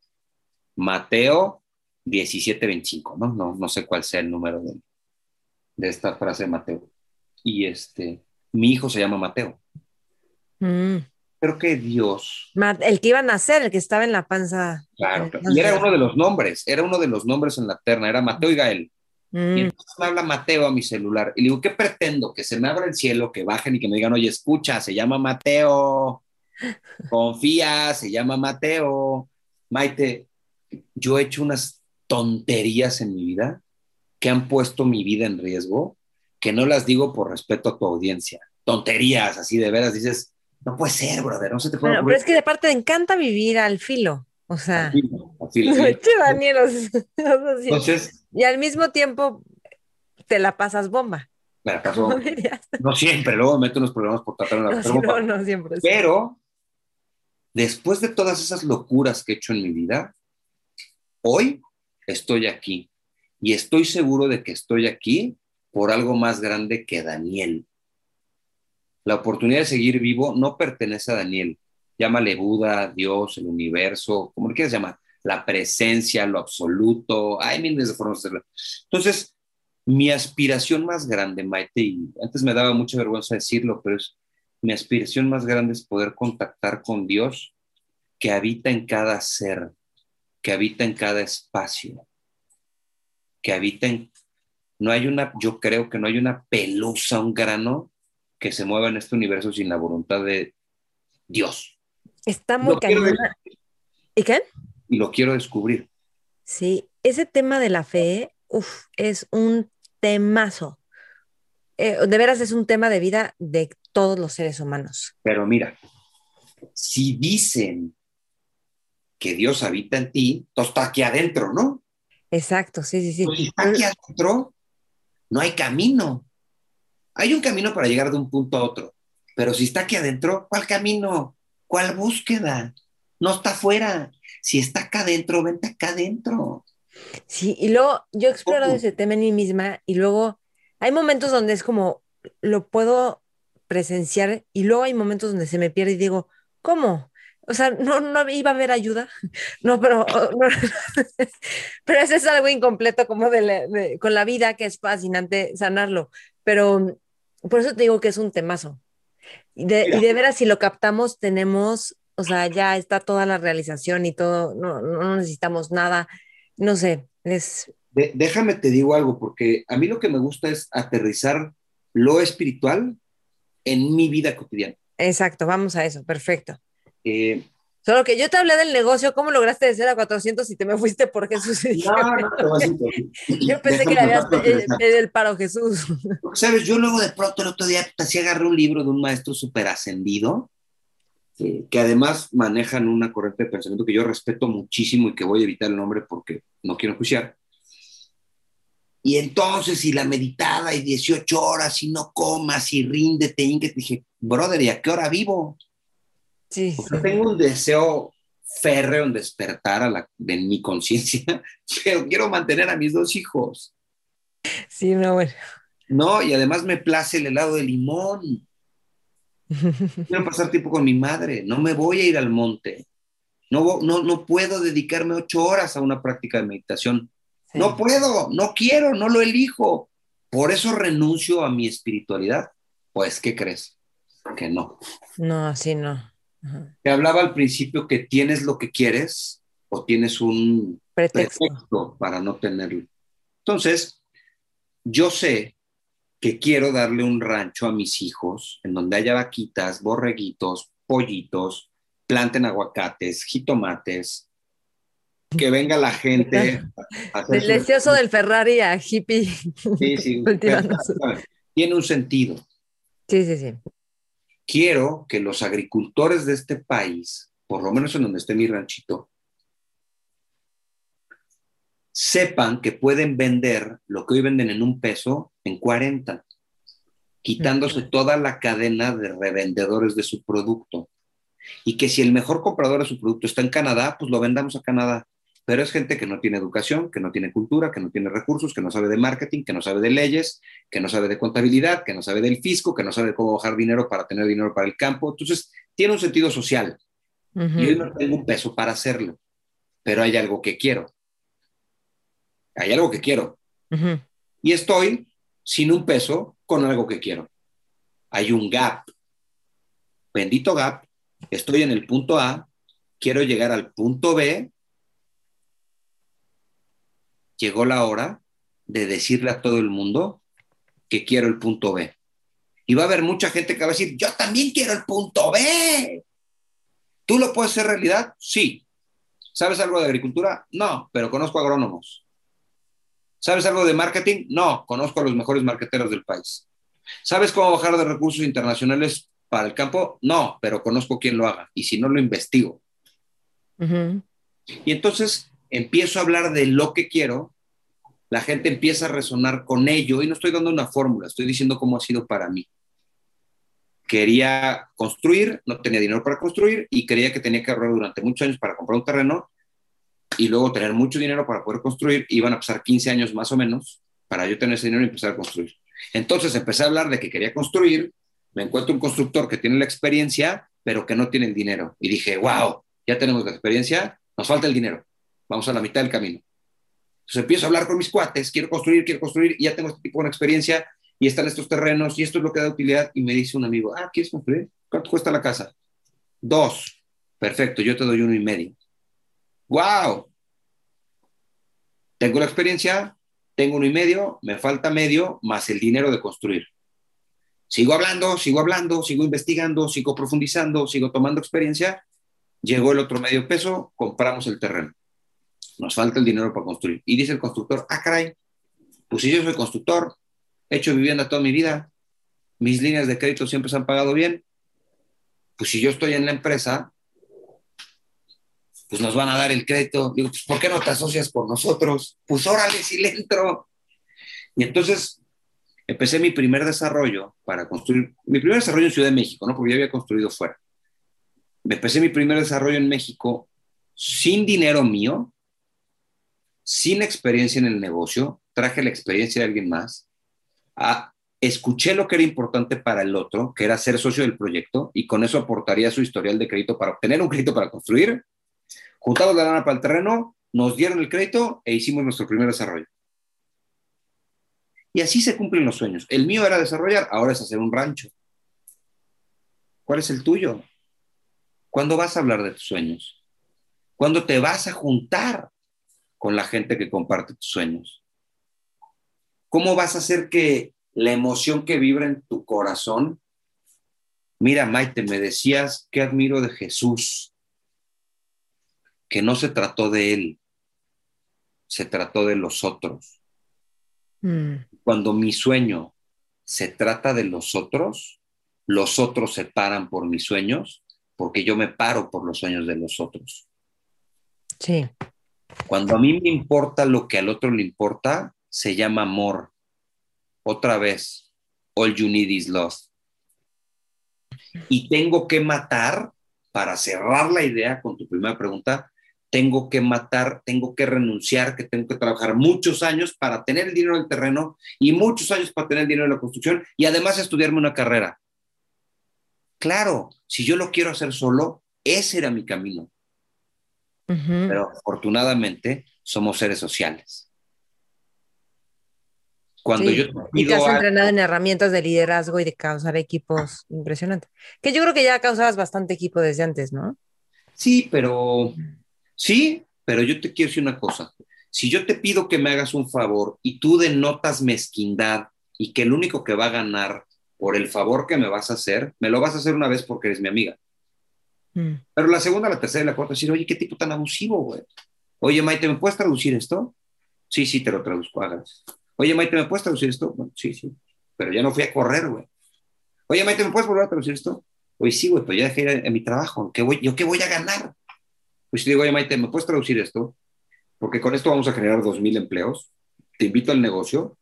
Mateo 1725, ¿no? No, no sé cuál sea el número de, de esta frase de Mateo. Y este, mi hijo se llama Mateo. Mm. Creo que Dios. El que iba a nacer, el que estaba en la panza. Claro, y era uno de los nombres, era uno de los nombres en la terna, era Mateo y Gael. Mm. Y entonces me habla Mateo a mi celular. Y le digo, ¿qué pretendo? Que se me abra el cielo, que bajen y que me digan, oye, escucha, se llama Mateo. Confía, se llama Mateo. Maite, yo he hecho unas tonterías en mi vida que han puesto mi vida en riesgo, que no las digo por respeto a tu audiencia. Tonterías, así de veras, dices, no puede ser, brother, no se te puede bueno, Pero es que de parte te encanta vivir al filo. O sea, Daniel, Entonces, y al mismo tiempo te la pasas bomba. Me la paso, no siempre, luego meto unos problemas por tratar una no, bomba. No, no siempre. Pero después de todas esas locuras que he hecho en mi vida, hoy estoy aquí y estoy seguro de que estoy aquí por algo más grande que Daniel. La oportunidad de seguir vivo no pertenece a Daniel. Llámale Buda, Dios, el universo, como le quieras llamar, la presencia, lo absoluto. Hay miles de formas de hacerlo. Entonces, mi aspiración más grande, Maite, y antes me daba mucha vergüenza decirlo, pero es mi aspiración más grande es poder contactar con Dios que habita en cada ser, que habita en cada espacio, que habita en... No hay una, yo creo que no hay una pelusa, un grano que se mueva en este universo sin la voluntad de Dios. Está muy cañona. ¿Y qué? Y lo quiero descubrir. Sí, ese tema de la fe, uf, es un temazo. Eh, de veras es un tema de vida de todos los seres humanos. Pero mira, si dicen que Dios habita en ti, todo está aquí adentro, ¿no? Exacto, sí, sí, sí. Pues si está aquí adentro, no hay camino. Hay un camino para llegar de un punto a otro, pero si está aquí adentro, ¿cuál camino? ¿Cuál búsqueda? No está afuera. Si está acá adentro, vente acá adentro. Sí, y luego yo he explorado ese tema en mí misma y luego hay momentos donde es como, lo puedo presenciar y luego hay momentos donde se me pierde y digo, ¿cómo? O sea, no, no iba a haber ayuda. No, pero, pero eso es algo incompleto como de, con la vida que es fascinante sanarlo. Pero por eso te digo que es un temazo. Y de, y de veras, si lo captamos, tenemos, o sea, ya está toda la realización y todo, no, no necesitamos nada. No sé, es... déjame te digo algo, porque a mí lo que me gusta es aterrizar lo espiritual en mi vida cotidiana. Exacto, vamos a eso, perfecto. Eh, Solo que yo te hablé del negocio, ¿cómo lograste de ser a 400 y te me fuiste por Jesús? No, no, Yo pensé que le habías pedido el paro Jesús. Sabes, yo luego de pronto el otro día así agarré un libro de un maestro súper ascendido, que además manejan una corriente de pensamiento que yo respeto muchísimo y que voy a evitar el nombre porque no quiero juiciar. Y entonces, y la meditada, y 18 horas, y no comas, y ríndete, y dije, brother, ¿y a qué hora vivo? Sí, Tengo un deseo férreo en despertar a la, de mi conciencia, pero quiero mantener a mis dos hijos. Sí, no, bueno. No, y además me place el helado de limón. Quiero pasar tiempo con mi madre, no me voy a ir al monte. No, no, no puedo dedicarme ocho horas a una práctica de meditación. No puedo, no quiero, no lo elijo. Por eso renuncio a mi espiritualidad. Pues, ¿qué crees? Que no. No, así no. Te hablaba al principio que tienes lo que quieres o tienes un pretexto, para no tenerlo. Entonces, yo sé que quiero darle un rancho a mis hijos en donde haya vaquitas, borreguitos, pollitos, planten aguacates, jitomates, que venga la gente. Delicioso del Ferrari a hippie. Sí, sí. Tiene un sentido. Sí, sí, sí quiero que los agricultores de este país, por lo menos en donde esté mi ranchito, sepan que pueden vender lo que hoy venden en un peso en 40, quitándose toda la cadena de revendedores de su producto. Y que si el mejor comprador de su producto está en Canadá, pues lo vendamos a Canadá pero es gente que no tiene educación, que no tiene cultura, que no tiene recursos, que no sabe de marketing, que no sabe de leyes, que no sabe de contabilidad, que no sabe del fisco, que no sabe cómo bajar dinero para tener dinero para el campo. Entonces, tiene un sentido social. Y hoy no tengo un peso para hacerlo, pero hay algo que quiero. Hay algo que quiero. Y estoy sin un peso con algo que quiero. Hay un gap. Bendito gap. Estoy en el punto A, quiero llegar al punto B llegó la hora de decirle a todo el mundo que quiero el punto B. Y va a haber mucha gente que va a decir, yo también quiero el punto B. ¿Tú lo puedes hacer realidad? Sí. ¿Sabes algo de agricultura? No, pero conozco agrónomos. ¿Sabes algo de marketing? No, conozco a los mejores marqueteros del país. ¿Sabes cómo bajar de recursos internacionales para el campo? No, pero conozco quién lo haga. Y si no, lo investigo. Y entonces empiezo a hablar de lo que quiero, la gente empieza a resonar con ello y no estoy dando una fórmula, estoy diciendo cómo ha sido para mí. Quería construir, no tenía dinero para construir y creía que tenía que ahorrar durante muchos años para comprar un terreno y luego tener mucho dinero para poder construir. Iban a pasar 15 años más o menos para yo tener ese dinero y empezar a construir. Entonces empecé a hablar de que quería construir, me encuentro un constructor que tiene la experiencia, pero que no tiene el dinero. Y dije, wow, ya tenemos la experiencia, nos falta el dinero, vamos a la mitad del camino. Entonces empiezo a hablar con mis cuates, quiero construir, quiero construir, y ya tengo este tipo de experiencia, y están estos terrenos, y esto es lo que da utilidad, y me dice un amigo, ah, ¿quieres construir? ¿Cuánto cuesta la casa? Dos. Perfecto, yo te doy uno y medio. ¡Wow! Tengo la experiencia, tengo uno y medio, me falta medio, más el dinero de construir. Sigo hablando, sigo hablando, sigo investigando, sigo profundizando, sigo tomando experiencia. Llegó el otro medio peso, compramos el terreno. Nos falta el dinero para construir. Y dice el constructor, ah, caray, pues si yo soy constructor, he hecho vivienda toda mi vida, mis líneas de crédito siempre se han pagado bien, pues si yo estoy en la empresa, pues nos van a dar el crédito. Digo, pues ¿por qué no te asocias con nosotros? Pues órale, si le entro. Y entonces empecé mi primer desarrollo para construir, mi primer desarrollo en Ciudad de México, ¿no? Porque ya había construido fuera. Empecé mi primer desarrollo en México sin dinero mío, sin experiencia en el negocio, traje la experiencia de alguien más, a, escuché lo que era importante para el otro, que era ser socio del proyecto, y con eso aportaría su historial de crédito para obtener un crédito para construir, juntamos la lana para el terreno, nos dieron el crédito e hicimos nuestro primer desarrollo. Y así se cumplen los sueños. El mío era desarrollar, ahora es hacer un rancho. ¿Cuál es el tuyo? ¿Cuándo vas a hablar de tus sueños? ¿Cuándo te vas a juntar con la gente que comparte tus sueños? ¿Cómo vas a hacer que la emoción que vibra en tu corazón? Mira, Maite, me decías que admiro de Jesús que no se trató de él, se trató de los otros. Mm. Cuando mi sueño se trata de los otros, los otros se paran por mis sueños, porque yo me paro por los sueños de los otros. Sí. Cuando a mí me importa lo que al otro le importa, se llama amor. Otra vez, all you need is love. Y tengo que matar, para cerrar la idea con tu primera pregunta, tengo que matar, tengo que renunciar, que tengo que trabajar muchos años para tener el dinero del terreno y muchos años para tener el dinero de la construcción y además estudiarme una carrera. Claro, si yo lo quiero hacer solo, ese era mi camino. Pero afortunadamente somos seres sociales. Cuando yo y te has entrenado en herramientas de liderazgo y de causar equipos impresionante. Que yo creo que ya causabas bastante equipo desde antes, ¿no? Sí, pero Sí, pero yo te quiero decir una cosa. Si yo te pido que me hagas un favor y tú denotas mezquindad y que el único que va a ganar por el favor que me vas a hacer, me lo vas a hacer una vez porque eres mi amiga. Mm. Pero la segunda, la tercera y la cuarta, decir, oye, qué tipo tan abusivo, güey. Oye, Maite, ¿me puedes traducir esto? Sí, sí, te lo traduzco, hagas. Oye, Maite, ¿me puedes traducir esto? sí, sí. Pero ya no fui a correr, güey. Oye, Maite, ¿me puedes volver a traducir esto? Oye, sí, güey, pues ya dejé en mi trabajo. ¿Qué voy, ¿Yo qué voy a ganar? Pues te digo, oye, Maite, ¿me puedes traducir esto? Porque con esto vamos a generar 2.000 empleos. Te invito al negocio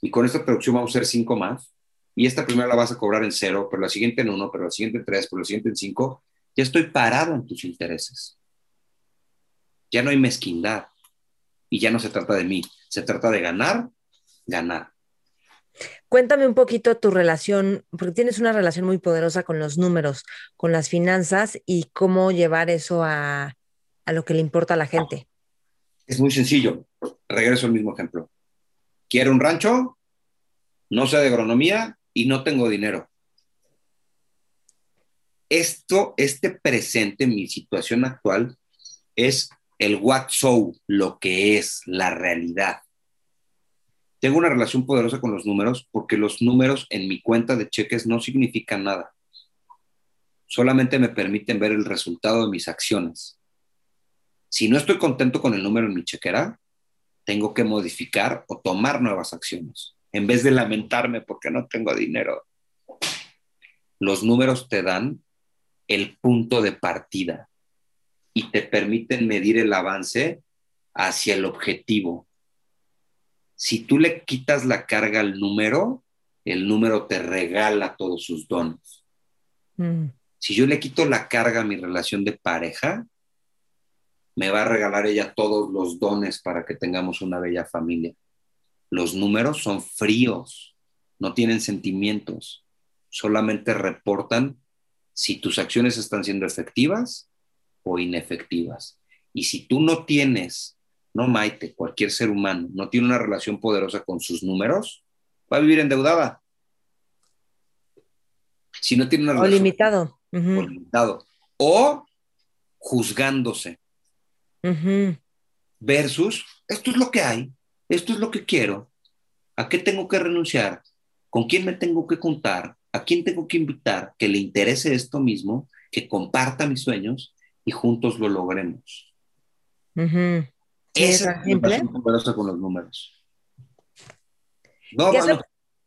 y con esta traducción vamos a hacer cinco más. Y esta primera la vas a cobrar en cero, pero la siguiente en uno, pero la siguiente en tres, pero la siguiente en cinco. Ya estoy parado en tus intereses. Ya no hay mezquindad. Y ya no se trata de mí. Se trata de ganar, ganar. Cuéntame un poquito tu relación, porque tienes una relación muy poderosa con los números, con las finanzas y cómo llevar eso a, lo que le importa a la gente. Es muy sencillo. Regreso al mismo ejemplo. Quiero un rancho, no sé de agronomía y no tengo dinero. Esto, este presente, mi situación actual, es el what so, lo que es la realidad tengo una relación poderosa con los números porque los números en mi cuenta de cheques no significan nada. Solamente me permiten ver el resultado de mis acciones. Si no estoy contento con el número en mi chequera, tengo que modificar o tomar nuevas acciones en vez de lamentarme porque no tengo dinero. Los números te dan el punto de partida y te permiten medir el avance hacia el objetivo. Si tú le quitas la carga al número, el número te regala todos sus dones. Mm. Si yo le quito la carga a mi relación de pareja, me va a regalar ella todos los dones para que tengamos una bella familia. Los números son fríos, no tienen sentimientos, solamente reportan si tus acciones están siendo efectivas o inefectivas. Y si tú no tienes, no Maite, cualquier ser humano, no tiene una relación poderosa con sus números, va a vivir endeudada. Si no tiene una relación. O limitado. O limitado. O juzgándose. Versus, esto es lo que hay, esto es lo que quiero, ¿a qué tengo que renunciar? ¿Con quién me tengo que contar? ¿A quién tengo que invitar que le interese esto mismo, que comparta mis sueños y juntos lo logremos? Esa es la con los números. No,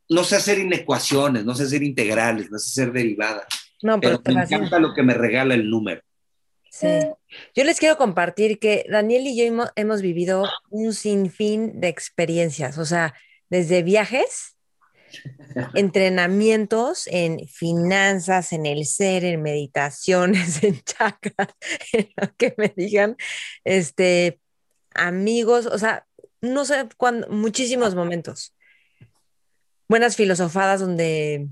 no, sé hacer inecuaciones, no sé hacer integrales, no sé hacer derivadas. No, pero, me encanta lo que me regala el número. Sí. Yo les quiero compartir que Daniel y yo hemos, vivido un sinfín de experiencias, o sea, desde viajes, entrenamientos en finanzas, en el ser, en meditaciones, en chakras, en lo que me digan, este, amigos, o sea, no sé cuándo, muchísimos momentos. Buenas filosofadas donde,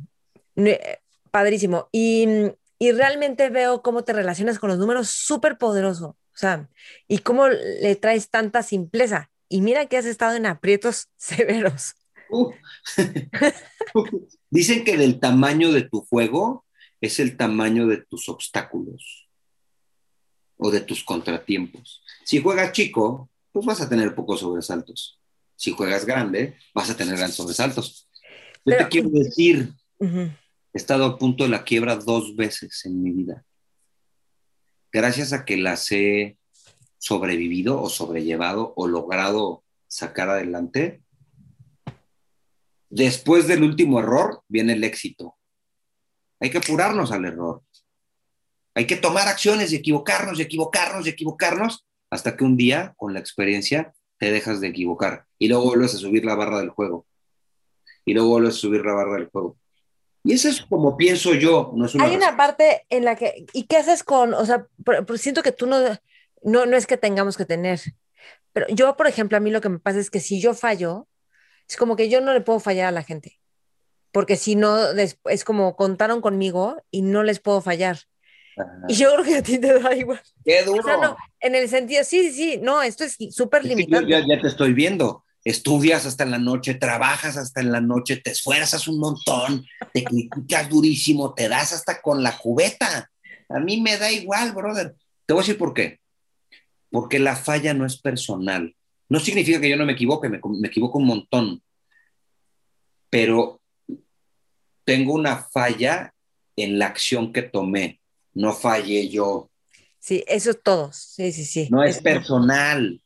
eh, padrísimo. Y y realmente veo cómo te relacionas con los números súper poderoso, o sea, y cómo le traes tanta simpleza. Y mira que has estado en aprietos severos. Uh. Dicen que el tamaño de tu juego es el tamaño de tus obstáculos o de tus contratiempos. Si juegas chico, pues vas a tener pocos sobresaltos. Si juegas grande, vas a tener grandes sobresaltos. Yo te quiero decir, He estado a punto de la quiebra dos veces en mi vida. Gracias a que las he sobrevivido o sobrellevado o logrado sacar adelante, después del último error viene el éxito. Hay que apurarnos al error. Hay que tomar acciones y equivocarnos y equivocarnos y equivocarnos hasta que un día, con la experiencia, te dejas de equivocar y luego vuelves a subir la barra del juego. Y luego vuelves a subir la barra del juego. Y eso es como pienso yo. No Hay una parte en la que, ¿y qué haces con, o sea, siento que tú no, no, no es que tengamos que tener, pero yo, por ejemplo, a mí lo que me pasa es que si yo fallo, es como que yo no le puedo fallar a la gente, porque si no, es como contaron conmigo y no les puedo fallar. Y yo creo que a ti te da igual. Qué duro. en el sentido, sí, sí, no, esto es súper limitado. ya, ya, te estoy viendo estudias hasta en la noche, trabajas hasta en la noche, te esfuerzas un montón, te criticas durísimo, te das hasta con la cubeta. A mí me da igual, brother. Te voy a decir por qué. Porque la falla no es personal. No significa que yo no me equivoque, me, me equivoco un montón. Pero tengo una falla en la acción que tomé. No fallé yo. Sí, eso es todo. Sí, sí, sí. No es personal.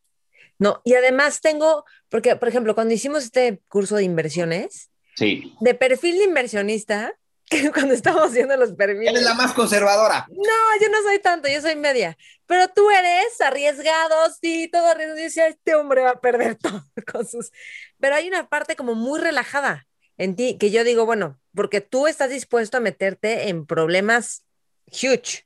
No, y además tengo, porque, por ejemplo, cuando hicimos este curso de inversiones, sí. de perfil de inversionista, que cuando estamos haciendo los perfiles. Eres la más conservadora. No, yo no soy tanto, yo soy media. Pero tú eres arriesgado, sí, todo arriesgado. Yo decía, este hombre va a perder todo con sus. Pero hay una parte como muy relajada en ti, que yo digo, bueno, porque tú estás dispuesto a meterte en problemas huge.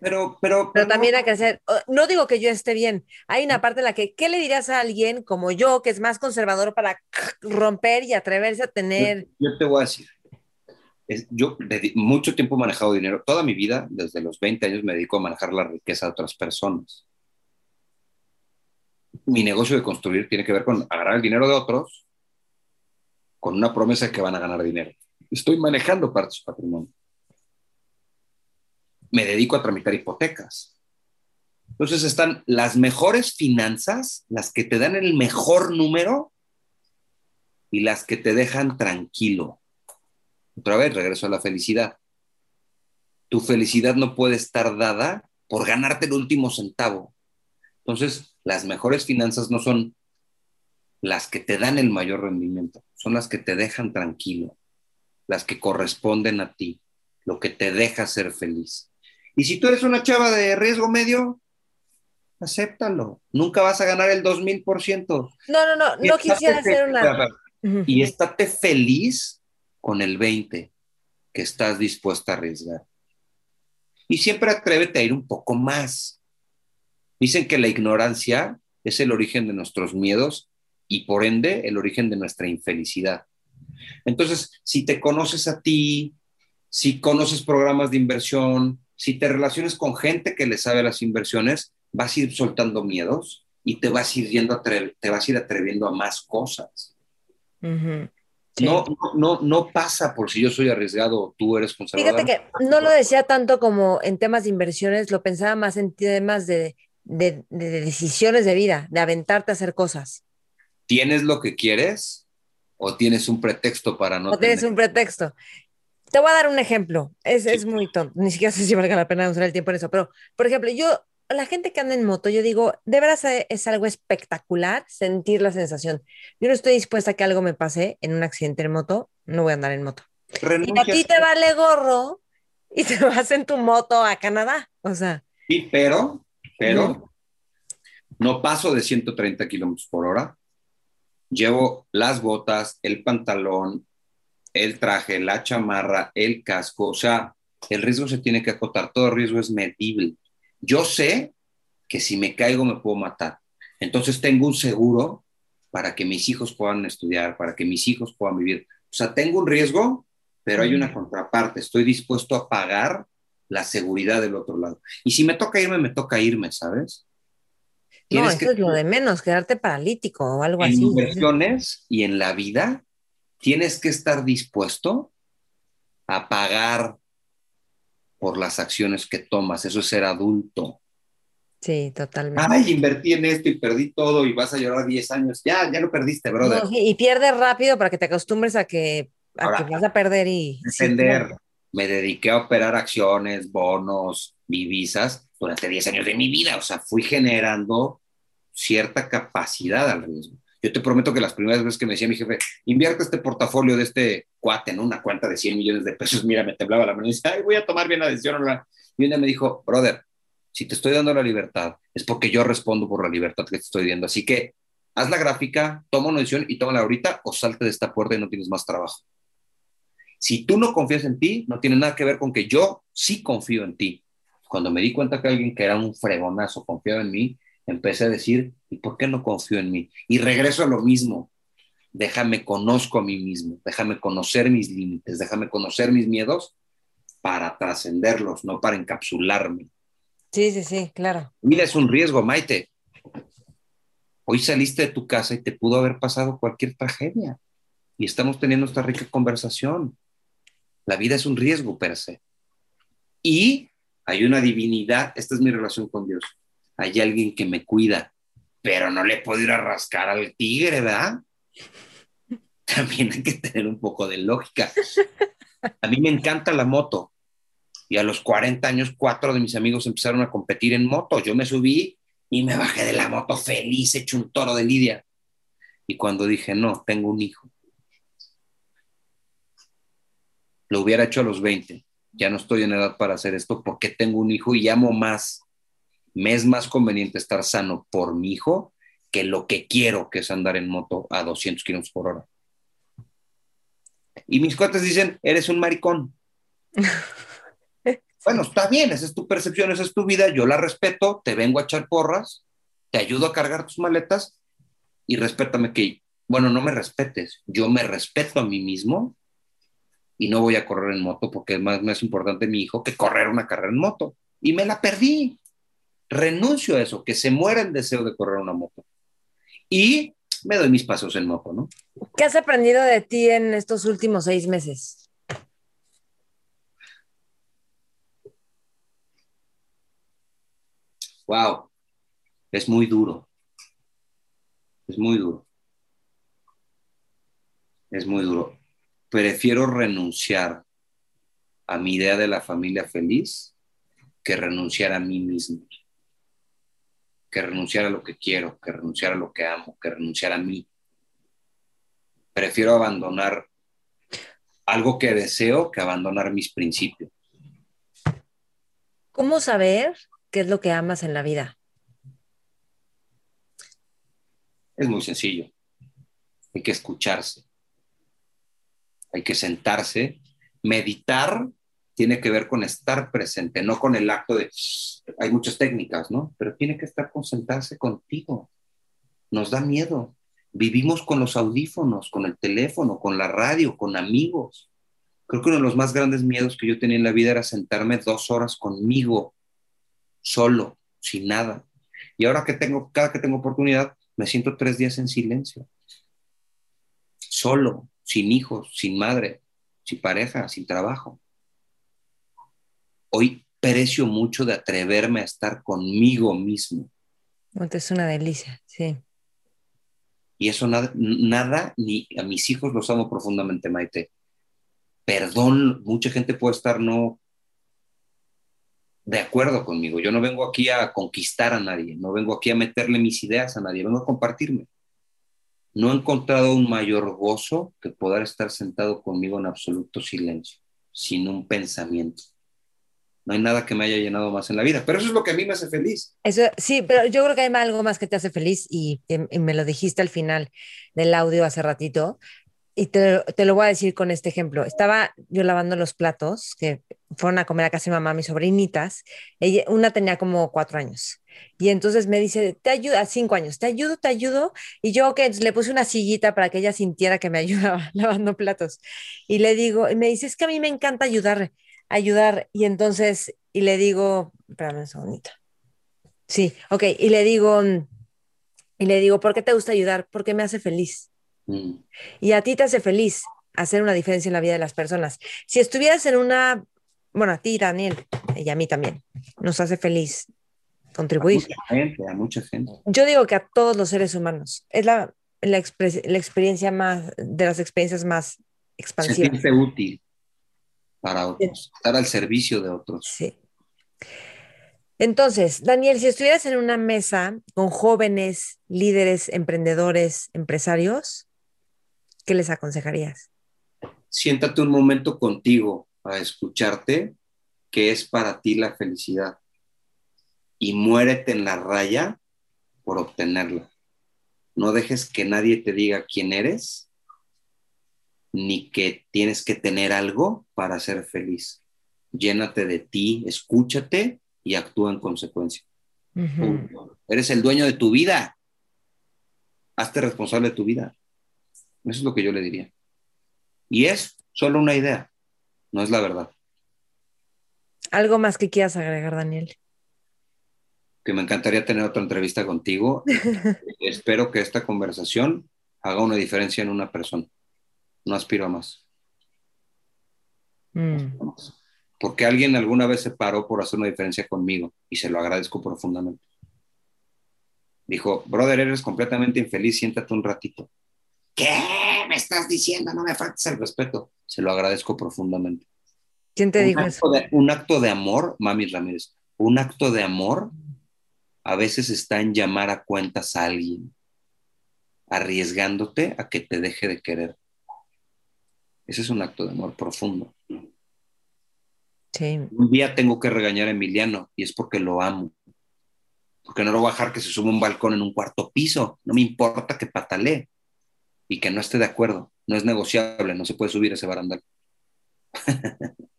Pero, pero, pero, también hay que hacer, no digo que yo esté bien, hay una parte en la que, ¿qué le dirías a alguien como yo, que es más conservador para romper y atreverse a tener? Yo, te voy a decir, yo de, mucho tiempo he manejado dinero, toda mi vida, desde los 20 años me dedico a manejar la riqueza de otras personas. Mi negocio de construir tiene que ver con agarrar el dinero de otros con una promesa que van a ganar dinero. Estoy manejando parte de su patrimonio me dedico a tramitar hipotecas. Entonces están las mejores finanzas, las que te dan el mejor número y las que te dejan tranquilo. Otra vez, regreso a la felicidad. Tu felicidad no puede estar dada por ganarte el último centavo. Entonces, las mejores finanzas no son las que te dan el mayor rendimiento, son las que te dejan tranquilo, las que corresponden a ti, lo que te deja ser feliz. Y si tú eres una chava de riesgo medio, acéptalo. Nunca vas a ganar el 2000%. No, no, no, no quisiera hacer una... Y estate feliz con el 20 que estás dispuesta a arriesgar. Y siempre atrévete a ir un poco más. Dicen que la ignorancia es el origen de nuestros miedos y por ende el origen de nuestra infelicidad. Entonces, si te conoces a ti, si conoces programas de inversión, si te relaciones con gente que le sabe las inversiones, vas a ir soltando miedos y te vas ir yendo te vas a ir atreviendo a más cosas. No, no, no pasa por si yo soy arriesgado tú eres conservador. Fíjate que no lo decía tanto como en temas de inversiones, lo pensaba más en temas de, de, de decisiones de vida, de aventarte a hacer cosas. ¿Tienes lo que quieres o tienes un pretexto para no? O tienes un pretexto. Te voy a dar un ejemplo. Es, es muy tonto. Ni siquiera sé si valga la pena usar el tiempo en eso. Pero, por ejemplo, yo, la gente que anda en moto, yo digo, de veras eh, es algo espectacular sentir la sensación. Yo no estoy dispuesta a que algo me pase en un accidente en moto. No voy a andar en moto. Y a ti te vale gorro y te vas en tu moto a Canadá. O sea. Sí, pero, pero, no paso de 130 kilómetros por hora llevo las botas, el pantalón, el traje, la chamarra, el casco, o sea, el riesgo se tiene que acotar, todo riesgo es medible. Yo sé que si me caigo me puedo matar, entonces tengo un seguro para que mis hijos puedan estudiar, para que mis hijos puedan vivir. O sea, tengo un riesgo, pero hay una contraparte, estoy dispuesto a pagar la seguridad del otro lado. Y si me toca irme, me toca irme, ¿sabes? No, eso es lo de menos, quedarte paralítico o algo así. En inversiones y en la vida tienes que estar dispuesto a pagar por las acciones que tomas. Eso es ser adulto. Sí, totalmente. Ay, invertí en esto y perdí todo y vas a llorar 10 años. Ya, ya lo perdiste, brother. y pierdes rápido para que te acostumbres a que, vas a perder y... Defender. Me dediqué a operar acciones, bonos, divisas durante 10 años de mi vida. O sea, fui generando cierta capacidad al riesgo. Yo te prometo que las primeras veces que me decía mi jefe, invierte este portafolio de este cuate en una cuenta de 100 millones de pesos, mira, me temblaba la mano y dice, ay, voy a tomar bien la decisión. Y un día me dijo, brother, si te estoy dando la libertad, es porque yo respondo por la libertad que te estoy dando. Así que haz la gráfica, toma una decisión y tómala ahorita o salte de esta puerta y no tienes más trabajo. Si tú no confías en ti, no tiene nada que ver con que yo sí confío en ti. Cuando me di cuenta que alguien que era un fregonazo confiaba en mí, empecé a decir, ¿y por qué no confío en mí? Y regreso a lo mismo. Déjame conozco a mí mismo, déjame conocer mis límites, déjame conocer mis miedos para trascenderlos, no para encapsularme. Sí, sí, sí, claro. Mira, es un riesgo, Maite. Hoy saliste de tu casa y te pudo haber pasado cualquier tragedia. Y estamos teniendo esta rica conversación. La vida es un riesgo per se. Y hay una divinidad, esta es mi relación con Dios hay alguien que me cuida, pero no le puedo ir a rascar al tigre, ¿verdad? También hay que tener un poco de lógica. A mí me encanta la moto y a los 40 años cuatro de mis amigos empezaron a competir en moto. Yo me subí y me bajé de la moto feliz, hecho un toro de lidia. Y cuando dije, no, tengo un hijo, lo hubiera hecho a los 20. Ya no estoy en edad para hacer esto porque tengo un hijo y amo más me es más conveniente estar sano por mi hijo que lo que quiero, que es andar en moto a 200 kilómetros por hora. Y mis cuates dicen, eres un maricón. bueno, está bien, esa es tu percepción, esa es tu vida, yo la respeto, te vengo a echar porras, te ayudo a cargar tus maletas y respétame que, bueno, no me respetes, yo me respeto a mí mismo y no voy a correr en moto porque es más, más importante mi hijo que correr una carrera en moto. Y me la perdí renuncio a eso, que se muera el deseo de correr una moto. Y me doy mis pasos en moto, ¿no? ¿Qué has aprendido de ti en estos últimos seis meses? Wow, es muy duro. Es muy duro. Es muy duro. Prefiero renunciar a mi idea de la familia feliz que renunciar a mí mismo que renunciar a lo que quiero, que renunciar a lo que amo, que renunciar a mí. Prefiero abandonar algo que deseo que abandonar mis principios. ¿Cómo saber qué es lo que amas en la vida? Es muy sencillo. Hay que escucharse. Hay que sentarse. Meditar tiene que ver con estar presente, no con el acto de... Hay muchas técnicas, ¿no? Pero tiene que estar con sentarse contigo. Nos da miedo. Vivimos con los audífonos, con el teléfono, con la radio, con amigos. Creo que uno de los más grandes miedos que yo tenía en la vida era sentarme dos horas conmigo, solo, sin nada. Y ahora que tengo, cada que tengo oportunidad, me siento tres días en silencio. Solo, sin hijos, sin madre, sin pareja, sin trabajo. Hoy precio mucho de atreverme a estar conmigo mismo. Es una delicia, sí. Y eso nada, nada, ni a mis hijos los amo profundamente, Maite. Perdón, mucha gente puede estar no de acuerdo conmigo. Yo no vengo aquí a conquistar a nadie, no vengo aquí a meterle mis ideas a nadie, vengo a compartirme. No he encontrado un mayor gozo que poder estar sentado conmigo en absoluto silencio, sin un pensamiento. No hay nada que me haya llenado más en la vida, pero eso es lo que a mí me hace feliz. Eso, sí, pero yo creo que hay algo más que te hace feliz y, me lo dijiste al final del audio hace ratito, y te, lo voy a decir con este ejemplo. Estaba yo lavando los platos, que fueron a comer a casa de mamá, mis sobrinitas. Ella, una tenía como cuatro años. Y entonces me dice, te ayuda, cinco años, te ayudo, te ayudo. Y yo que le puse una sillita para que ella sintiera que me ayudaba lavando platos. Y le digo, y me dice, es que a mí me encanta ayudar, ayudar. Y entonces, y le digo, espérame un segundito. Sí, ok. Y le digo, y le digo, ¿por qué te gusta ayudar? Porque me hace feliz. Mm. Y a ti te hace feliz hacer una diferencia en la vida de las personas. Si estuvieras en una, bueno, a ti, Daniel, y a mí también, nos hace feliz contribuir. A mucha gente, a mucha gente. Yo digo que a todos los seres humanos. Es la, la, experiencia más, de las experiencias más expansivas. Sentirse útil para otros, estar al servicio de otros. Sí. Entonces, Daniel, si estuvieras en una mesa con jóvenes, líderes, emprendedores, empresarios, ¿qué les aconsejarías? Siéntate un momento contigo a escucharte qué es para ti la felicidad y muérete en la raya por obtenerla. No dejes que nadie te diga quién eres ni que tienes que tener algo para ser feliz. Llénate de ti, escúchate y actúa en consecuencia. Eres el dueño de tu vida. Hazte responsable de tu vida. Eso es lo que yo le diría. Y es solo una idea, no es la verdad. ¿Algo más que quieras agregar, Daniel? Que me encantaría tener otra entrevista contigo. Espero que esta conversación haga una diferencia en una persona. No aspiro a más. Mm. Porque alguien alguna vez se paró por hacer una diferencia conmigo y se lo agradezco profundamente. Dijo, brother, eres completamente infeliz, siéntate un ratito. ¿Qué me estás diciendo? No me faltes el respeto. Se lo agradezco profundamente. ¿Quién te dijo eso? un acto de amor, Mami Ramírez, un acto de amor a veces está en llamar a cuentas a alguien, arriesgándote a que te deje de querer. Ese es un acto de amor profundo. Sí. Un día tengo que regañar a Emiliano y es porque lo amo. Porque no lo voy a dejar que se suba un balcón en un cuarto piso. No me importa que patalee y que no esté de acuerdo. No es negociable, no se puede subir ese barandal.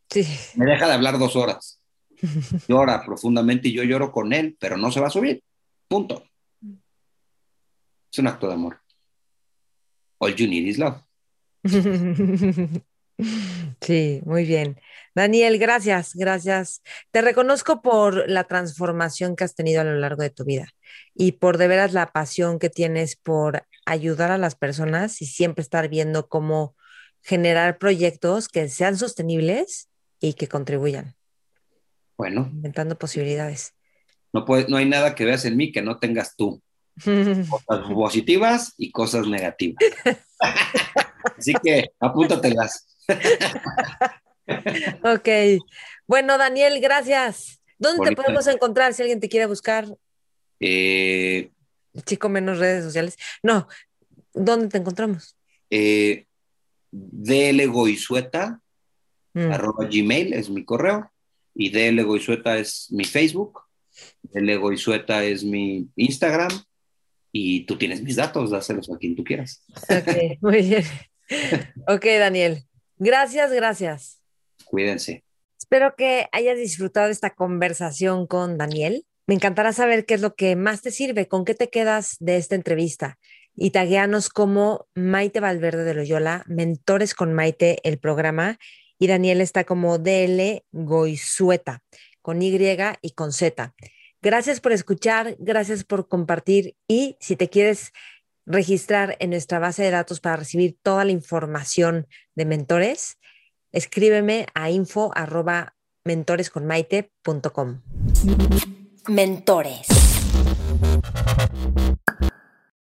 Sí. Me deja de hablar dos horas. Llora profundamente y yo lloro con él, pero no se va a subir. Punto. Es un acto de amor. All you need is love. Sí, muy bien. Daniel, gracias, gracias. Te reconozco por la transformación que has tenido a lo largo de tu vida y por de veras la pasión que tienes por ayudar a las personas y siempre estar viendo cómo generar proyectos que sean sostenibles y que contribuyan. Bueno. Inventando posibilidades. No, puede, no hay nada que veas en mí que no tengas tú. Cosas positivas y cosas negativas. Así que apúntatelas. ok. Bueno, Daniel, gracias. ¿Dónde te podemos encontrar si alguien te quiere buscar? Eh, Chico menos redes sociales. No, ¿dónde te encontramos? Eh, dlgoizueta, mm. arroba gmail es mi correo, y dlgoizueta es mi Facebook, dlgoizueta es mi Instagram, y tú tienes mis datos, dáselos a quien tú quieras. Ok, muy bien. Ok, Daniel. Gracias, gracias. Cuídense. Espero que hayas disfrutado esta conversación con Daniel. Me encantará saber qué es lo que más te sirve, con qué te quedas de esta entrevista. Y tagueanos como Maite Valverde de Loyola, Mentores con Maite, el programa. Y Daniel está como DL Goizueta, con Y y con Z. Gracias por escuchar, gracias por compartir y si te quieres registrar en nuestra base de datos para recibir toda la información de mentores, escríbeme a info arroba mentoresconmaite.com. Mentores.